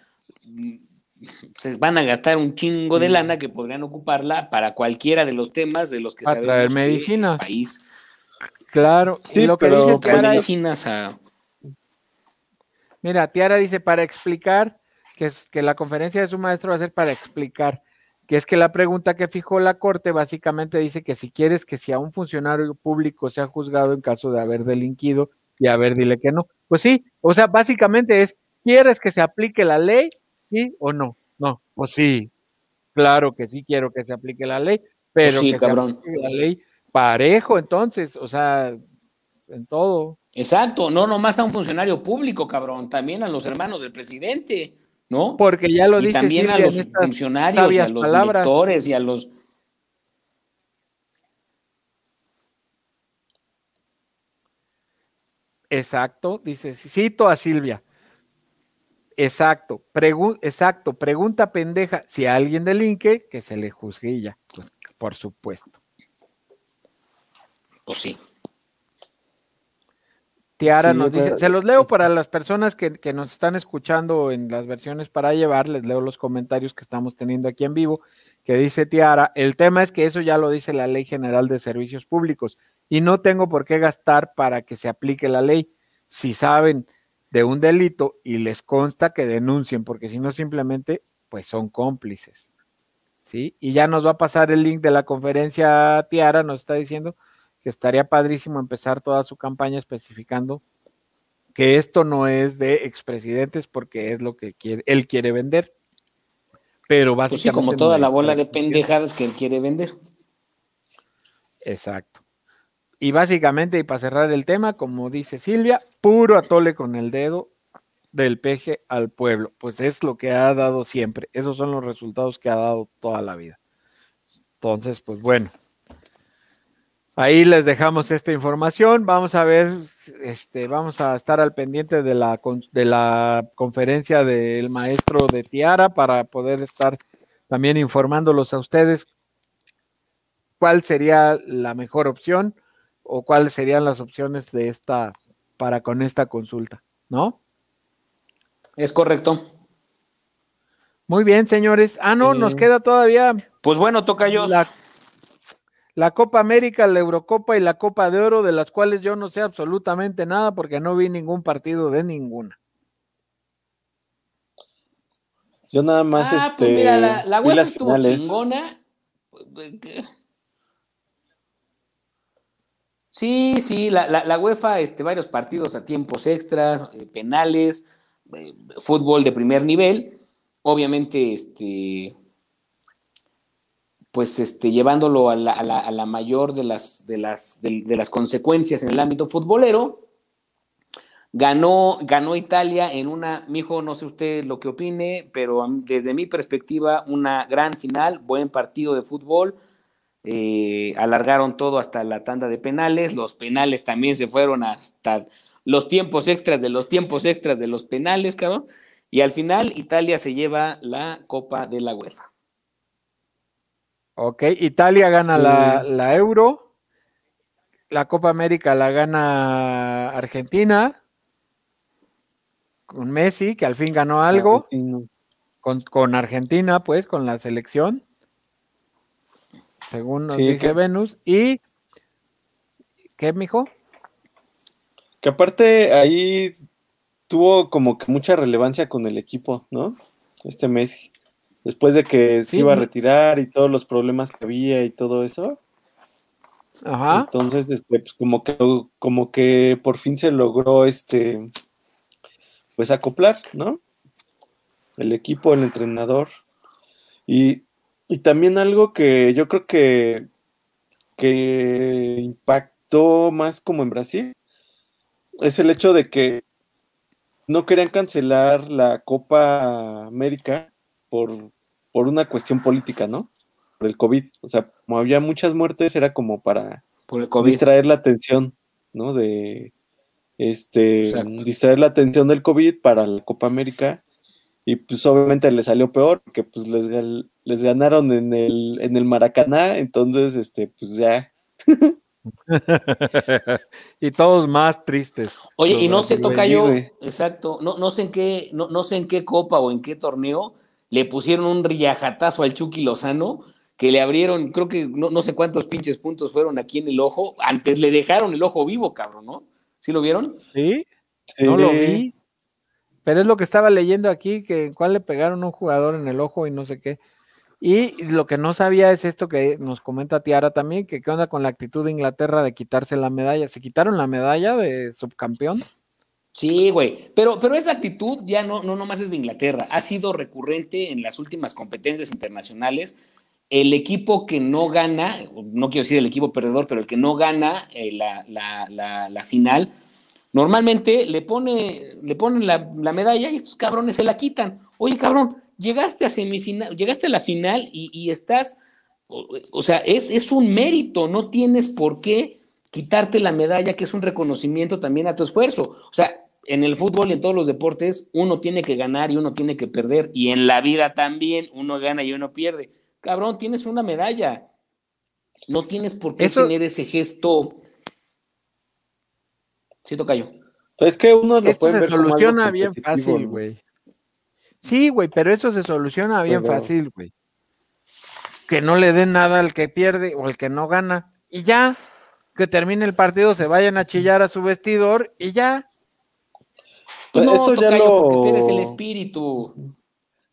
se van a gastar un chingo de lana que podrían ocuparla para cualquiera de los temas de los que a traer medicina. país. Claro, sí, lo que dice Tiara medicinas a... Mira, Tiara dice para explicar que, que la conferencia de su maestro va a ser para explicar que es que la pregunta que fijó la Corte básicamente dice que si quieres que si a un funcionario público sea juzgado en caso de haber delinquido, y a ver, dile que no. Pues sí, o sea, básicamente es, ¿quieres que se aplique la ley? ¿Sí o no? No, pues sí, claro que sí quiero que se aplique la ley, pero Pues sí, que cabrón. se aplique la ley parejo, entonces, o sea, en todo. Exacto, no nomás a un funcionario público, cabrón, también a los hermanos del presidente, ¿no? Porque ya lo y dice también a Silvia los funcionarios, y a los palabras. directores y a los... Exacto, dice, cito a Silvia. Exacto, pregu- exacto, pregunta pendeja. Si a alguien delinque, que se le juzgue y ya. Pues, por supuesto. Pues sí. Tiara Sí, nos dice, pero- se los leo para las personas que, que nos están escuchando en las versiones para llevar, les leo los comentarios que estamos teniendo aquí en vivo, que dice Tiara, el tema es que eso ya lo dice la Ley General de Servicios Públicos y no tengo por qué gastar para que se aplique la ley. Si saben de un delito y les consta que denuncien, porque si no simplemente pues son cómplices. ¿Sí? Y ya nos va a pasar el link de la conferencia Tiara, nos está diciendo que estaría padrísimo empezar toda su campaña especificando que esto no es de expresidentes porque es lo que quiere, él quiere vender. Pero Pues sí, básicamente. como toda la bola de pendejadas que él quiere vender. Exacto. Y básicamente, y para cerrar el tema, como dice Silvia, puro atole con el dedo del peje al pueblo. Pues es lo que ha dado siempre. Esos son los resultados que ha dado toda la vida. Entonces, pues bueno. Ahí les dejamos esta información. Vamos a ver, este, vamos a estar al pendiente de la, de la conferencia del maestro de Tiara para poder estar también informándolos a ustedes cuál sería la mejor opción o cuáles serían las opciones de esta para con esta consulta, ¿no? Es correcto. Muy bien, señores. Ah, no, Sí. nos queda todavía Pues bueno, toca yo. la, la Copa América, la Eurocopa y la Copa de Oro, de las cuales yo no sé absolutamente nada porque no vi ningún partido de ninguna. Yo nada más ah, este, pues mira, la, la UEFA estuvo finales. chingona. Sí, sí, la, la, la UEFA, este, varios partidos a tiempos extras, eh, penales, eh, fútbol de primer nivel, obviamente, este, pues, este, llevándolo a la, a la, a la mayor de las, de, las, de, las consecuencias en el ámbito futbolero. Ganó, ganó Italia en una, mijo, no sé usted lo que opine, pero desde mi perspectiva, una gran final, buen partido de fútbol. Eh, alargaron todo hasta la tanda de penales. Los penales también se fueron hasta los tiempos extras de los tiempos extras de los penales, cabrón. Y al final, Italia se lleva la Copa de la UEFA. Ok, Italia gana Sí. la, la Euro, la Copa América la gana Argentina con Messi, que al fin ganó algo. Con, con Argentina, pues, con la selección, según nos Sí, dice que- Venus. ¿Y qué, mijo? Que aparte ahí tuvo como que mucha relevancia con el equipo, ¿no? Este Messi. Después de que se iba a retirar y todos los problemas que había y todo eso. Ajá. Entonces, este, pues como que, como que por fin se logró este, pues acoplar, ¿no? El equipo, el entrenador. Y, y también algo que yo creo que, que impactó más como en Brasil, es el hecho de que no querían cancelar la Copa América por, por una cuestión política, ¿no? Por el COVID. O sea, como había muchas muertes, era como para Por el COVID. distraer la atención, ¿no? De este Exacto. distraer la atención del COVID para la Copa América. Y pues obviamente les salió peor, porque pues les, les ganaron en el, en el Maracaná, entonces este, pues ya. [LAUGHS] y todos más tristes. Oye, y no se toca yo, exacto, no, no sé en qué, no, no sé en qué copa o en qué torneo le pusieron un riajatazo al Chucky Lozano, que le abrieron, creo que no, no sé cuántos pinches puntos fueron aquí en el ojo, antes le dejaron el ojo vivo, cabrón, ¿no? ¿Sí lo vieron? ¿Sí? Sí. No lo vi. Pero es lo que estaba leyendo aquí, que en cuál le pegaron a un jugador en el ojo y no sé qué. Y lo que no sabía es esto que nos comenta Tiara también, que qué onda con la actitud de Inglaterra de quitarse la medalla. ¿Se quitaron la medalla de subcampeón? Sí, güey, pero, pero esa actitud ya no, no nomás es de Inglaterra, ha sido recurrente en las últimas competencias internacionales. El equipo que no gana, no quiero decir el equipo perdedor, pero el que no gana eh, la, la, la, la, final, normalmente le pone, le ponen la, medalla y estos cabrones se la quitan. Oye, cabrón, llegaste a semifinal, llegaste a la final y, y estás, o, o sea, es, es un mérito, no tienes por qué quitarte la medalla, que es un reconocimiento también a tu esfuerzo. O sea, en el fútbol y en todos los deportes, uno tiene que ganar y uno tiene que perder. Y en la vida también, uno gana y uno pierde. Cabrón, tienes una medalla. No tienes por qué tener ese gesto. Sí, tocayo. Es que uno lo puede se soluciona bien fácil, güey. Sí, güey, pero eso se soluciona bien pero... fácil, güey. Que no le den nada al que pierde o al que no gana. Y ya, que termine el partido, se vayan a chillar a su vestidor y ya. Pues no, eso ya lo... porque pierdes el espíritu.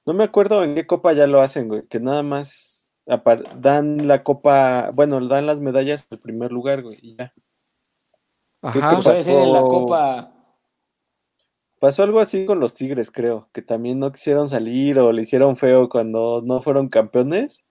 No me acuerdo en qué copa ya lo hacen, güey, que nada más dan la copa, bueno, dan las medallas al primer lugar, güey, y ya. Ajá, o sea, en la copa. Pasó algo así con los Tigres, creo, que también no quisieron salir o le hicieron feo cuando no fueron campeones.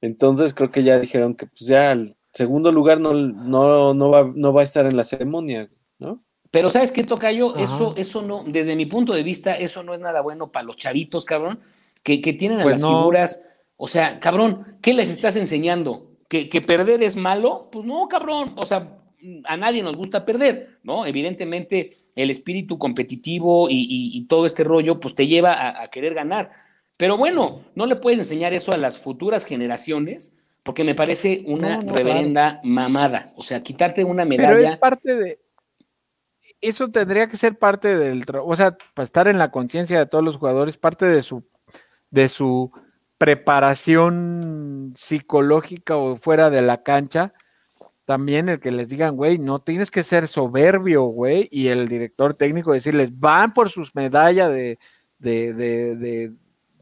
Entonces creo que ya dijeron que pues ya el segundo lugar no, no, no, va, no va a estar en la ceremonia, ¿no? Pero ¿sabes qué, Tocayo? Eso, eso no, desde mi punto de vista, eso no es nada bueno para los chavitos, cabrón, que, que tienen a pues las no. figuras. O sea, cabrón, ¿qué les estás enseñando? ¿Que, ¿Que perder es malo? Pues no, cabrón. O sea, a nadie nos gusta perder, ¿no? Evidentemente, el espíritu competitivo y, y, y todo este rollo, pues te lleva a, a, querer ganar. Pero bueno, no le puedes enseñar eso a las futuras generaciones, porque me parece una no, no, reverenda claro. mamada. O sea, quitarte una medalla. Pero es parte de, eso tendría que ser parte del, o sea, para estar en la conciencia de todos los jugadores, parte de su, de su preparación psicológica o fuera de la cancha, también el que les digan, güey, no tienes que ser soberbio, güey, y el director técnico decirles, van por sus medallas de, de, de, de,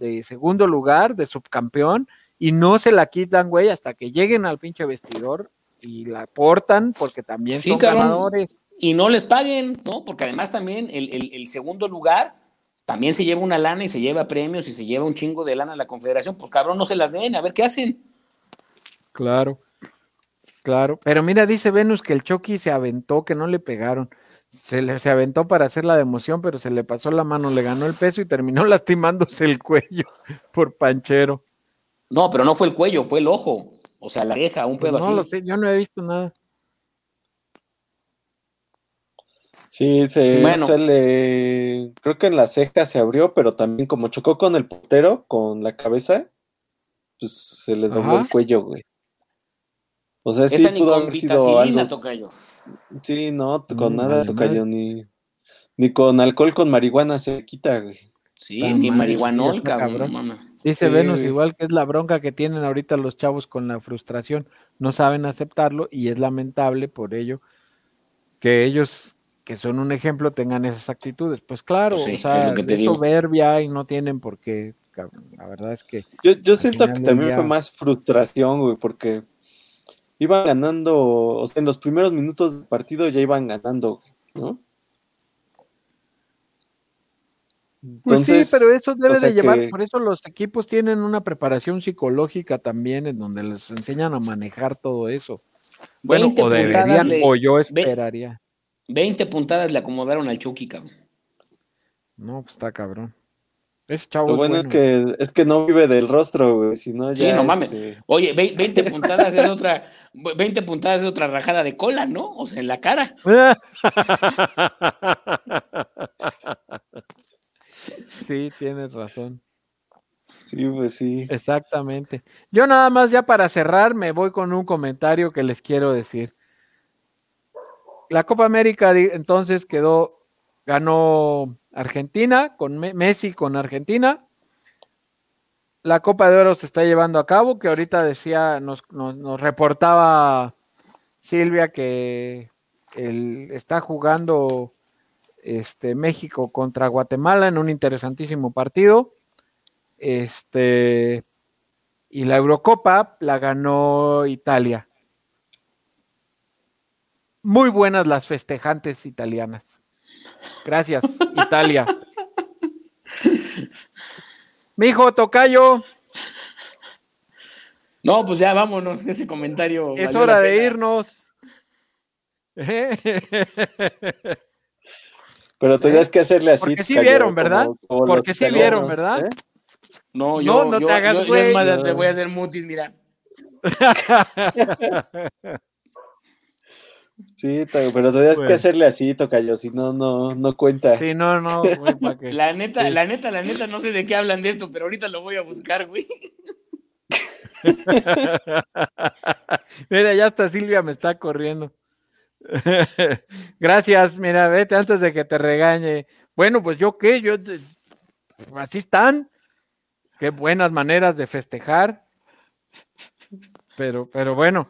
de segundo lugar, de subcampeón, y no se la quitan, güey, hasta que lleguen al pinche vestidor y la portan, porque también sí, son cabrón. ganadores y no les paguen, ¿no? Porque además también el, el, el, segundo lugar también se lleva una lana y se lleva premios y se lleva un chingo de lana a la confederación, pues cabrón, no se las den, a ver qué hacen. Claro, claro. Pero mira, dice Venus que el Chucky se aventó, que no le pegaron. Se, le, se aventó para hacer la democión, pero se le pasó la mano, le ganó el peso y terminó [LAUGHS] lastimándose el cuello [LAUGHS] por panchero. No, pero no fue el cuello, fue el ojo. O sea, la oreja, un pedo no, así. No lo sé, yo no he visto nada. Sí, se, bueno. se le, creo que en la ceja se abrió, pero también como chocó con el portero, con la cabeza, pues se le dobló el cuello, güey. O sea, Esa sí pudo haber sido algo. Tocayo. Sí, no, con mm, nada, tocayo, ni, ni con alcohol con marihuana se quita, güey. Sí, Tan ni marihuanol, cabrón. Mamá. Dice sí. Venus, igual que es la bronca que tienen ahorita los chavos con la frustración, no saben aceptarlo y es lamentable por ello que ellos que son un ejemplo tengan esas actitudes. Pues claro, sí, o sea, es, es soberbia y no tienen por qué. La verdad es que. Yo, yo siento que también día... fue más frustración, güey, porque iban ganando, o sea, en los primeros minutos del partido ya iban ganando, ¿no? Entonces, pues sí, pero eso debe o sea de llevar, que... por eso los equipos tienen una preparación psicológica también en donde les enseñan a manejar todo eso. Bueno, o deberían, o yo esperaría. 20 puntadas le acomodaron al Chucky, cabrón. No, pues está cabrón. Ese chavo Lo bueno, bueno, es que es que no vive del rostro, güey, si no ya Sí, no mames. Este... Oye, 20 [LAUGHS] puntadas es otra 20 puntadas es otra rajada de cola, ¿no? O sea, en la cara. [LAUGHS] sí, tienes razón. Sí, pues sí. Exactamente. Yo nada más ya para cerrar me voy con un comentario que les quiero decir la Copa América entonces quedó, ganó Argentina, con Messi con Argentina. La Copa de Oro se está llevando a cabo, que ahorita decía, nos, nos, reportaba Silvia que está jugando este, México contra Guatemala en un interesantísimo partido. Este, y la Eurocopa la ganó Italia muy buenas las festejantes italianas. Gracias, Italia. Mijo, tocayo. No, pues ya vámonos, ese comentario. Es hora de irnos. Pero tenías que hacerle así. Porque sí vieron, ¿verdad? como- como Porque sí vieron, ¿verdad? ¿eh? No, No, yo, no te yo- hagas yo- yo güey. es más, No. te voy a hacer mutis, mira. [LAUGHS] Sí, pero tenías Bueno. que hacerle así, Tocayo, si no, no, no cuenta. Sí, no, no, güey, ¿pa' qué? [LAUGHS] La neta, Sí. la neta, la neta, no sé de qué hablan de esto, pero ahorita lo voy a buscar, güey. [LAUGHS] Mira, ya hasta Silvia me está corriendo. [LAUGHS] Gracias, mira, vete antes de que te regañe. Bueno, pues yo qué, yo así están. Qué buenas maneras de festejar. Pero, pero bueno.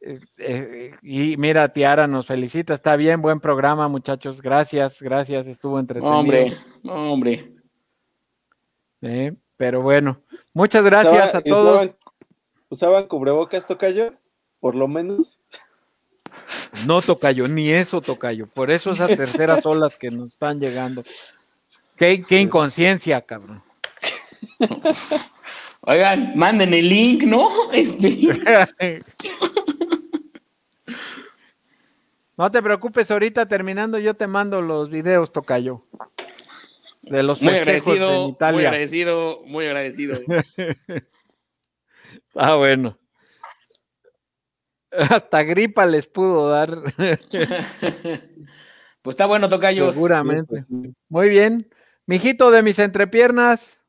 Eh, eh, y mira, Tiara nos felicita, está bien, buen programa, muchachos. Gracias, gracias, estuvo entretenido. Hombre, hombre. Eh, pero bueno, muchas gracias a todos. ¿Usaban, usaban cubrebocas, Tocayo? Por lo menos. No tocayo, ni eso tocayo. Por eso esas terceras olas que nos están llegando. Qué, qué inconsciencia, cabrón. Oigan, manden el link, ¿no? [LAUGHS] Este. No te preocupes, ahorita terminando yo te mando los videos, tocayo. De los Muy festejos agradecido, en muy Italia. agradecido, muy agradecido. [LAUGHS] Ah, bueno. Hasta gripa les pudo dar. [LAUGHS] Pues está bueno, Tocayos. Seguramente. Pues. Muy bien. Mijito de mis entrepiernas,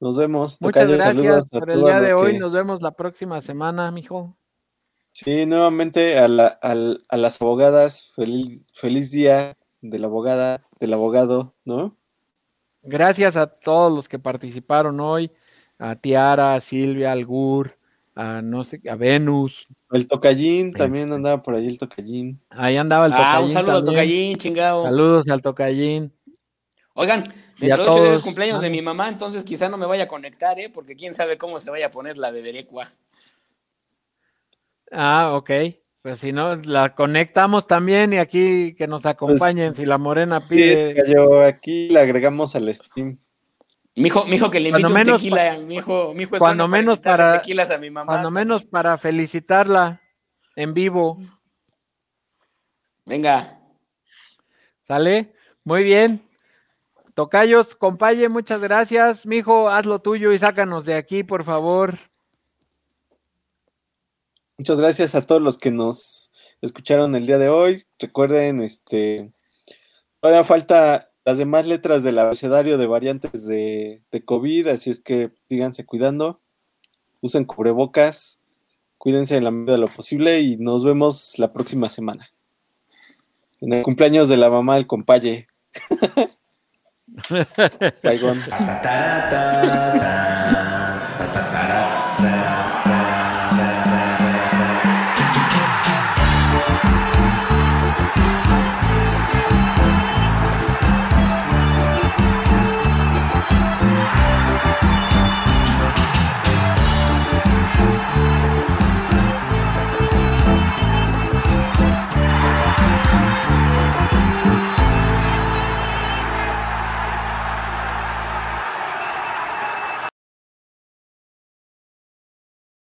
Nos vemos. muchas Tocayo, gracias por el día de hoy. que- Nos vemos la próxima semana, mijo. Sí, nuevamente a, la- al- a las abogadas, feliz, feliz día de la abogada, del abogado, ¿no? Gracias a todos los que participaron hoy, a Tiara, a Silvia, al Gur, a no sé, a Venus. El tocallín, también Este. andaba por ahí el tocallín. Ahí andaba el Ah, tocallín. un saludo al. Tocayín, chingado. Saludos al tocallín. Oigan, a dentro de ocho días cumpleaños de mi mamá, entonces quizá no me vaya a conectar, ¿eh? Porque quién sabe cómo se vaya a poner la de Berecua. Ah, ok. Pues si no, la conectamos también y aquí que nos acompañen. si la morena Sí, pide. Tocayo, aquí le agregamos al stream. Mijo, mijo que le invito Cuando un menos tequila, mijo, mijo es cuando menos para- tequilas a mi mamá. Cuando menos para felicitarla en vivo. Venga, ¿Sale? Muy bien. Tocayos, compaye, muchas gracias. Mijo, haz lo tuyo y sácanos de aquí, por favor. Muchas gracias a todos los que nos escucharon el día de hoy. Recuerden, este, todavía falta las demás letras del abecedario de variantes de, de COVID, así es que síganse cuidando, usen cubrebocas, cuídense en la medida de lo posible y nos vemos la próxima semana. En el cumpleaños de la mamá del compaye. [LAUGHS]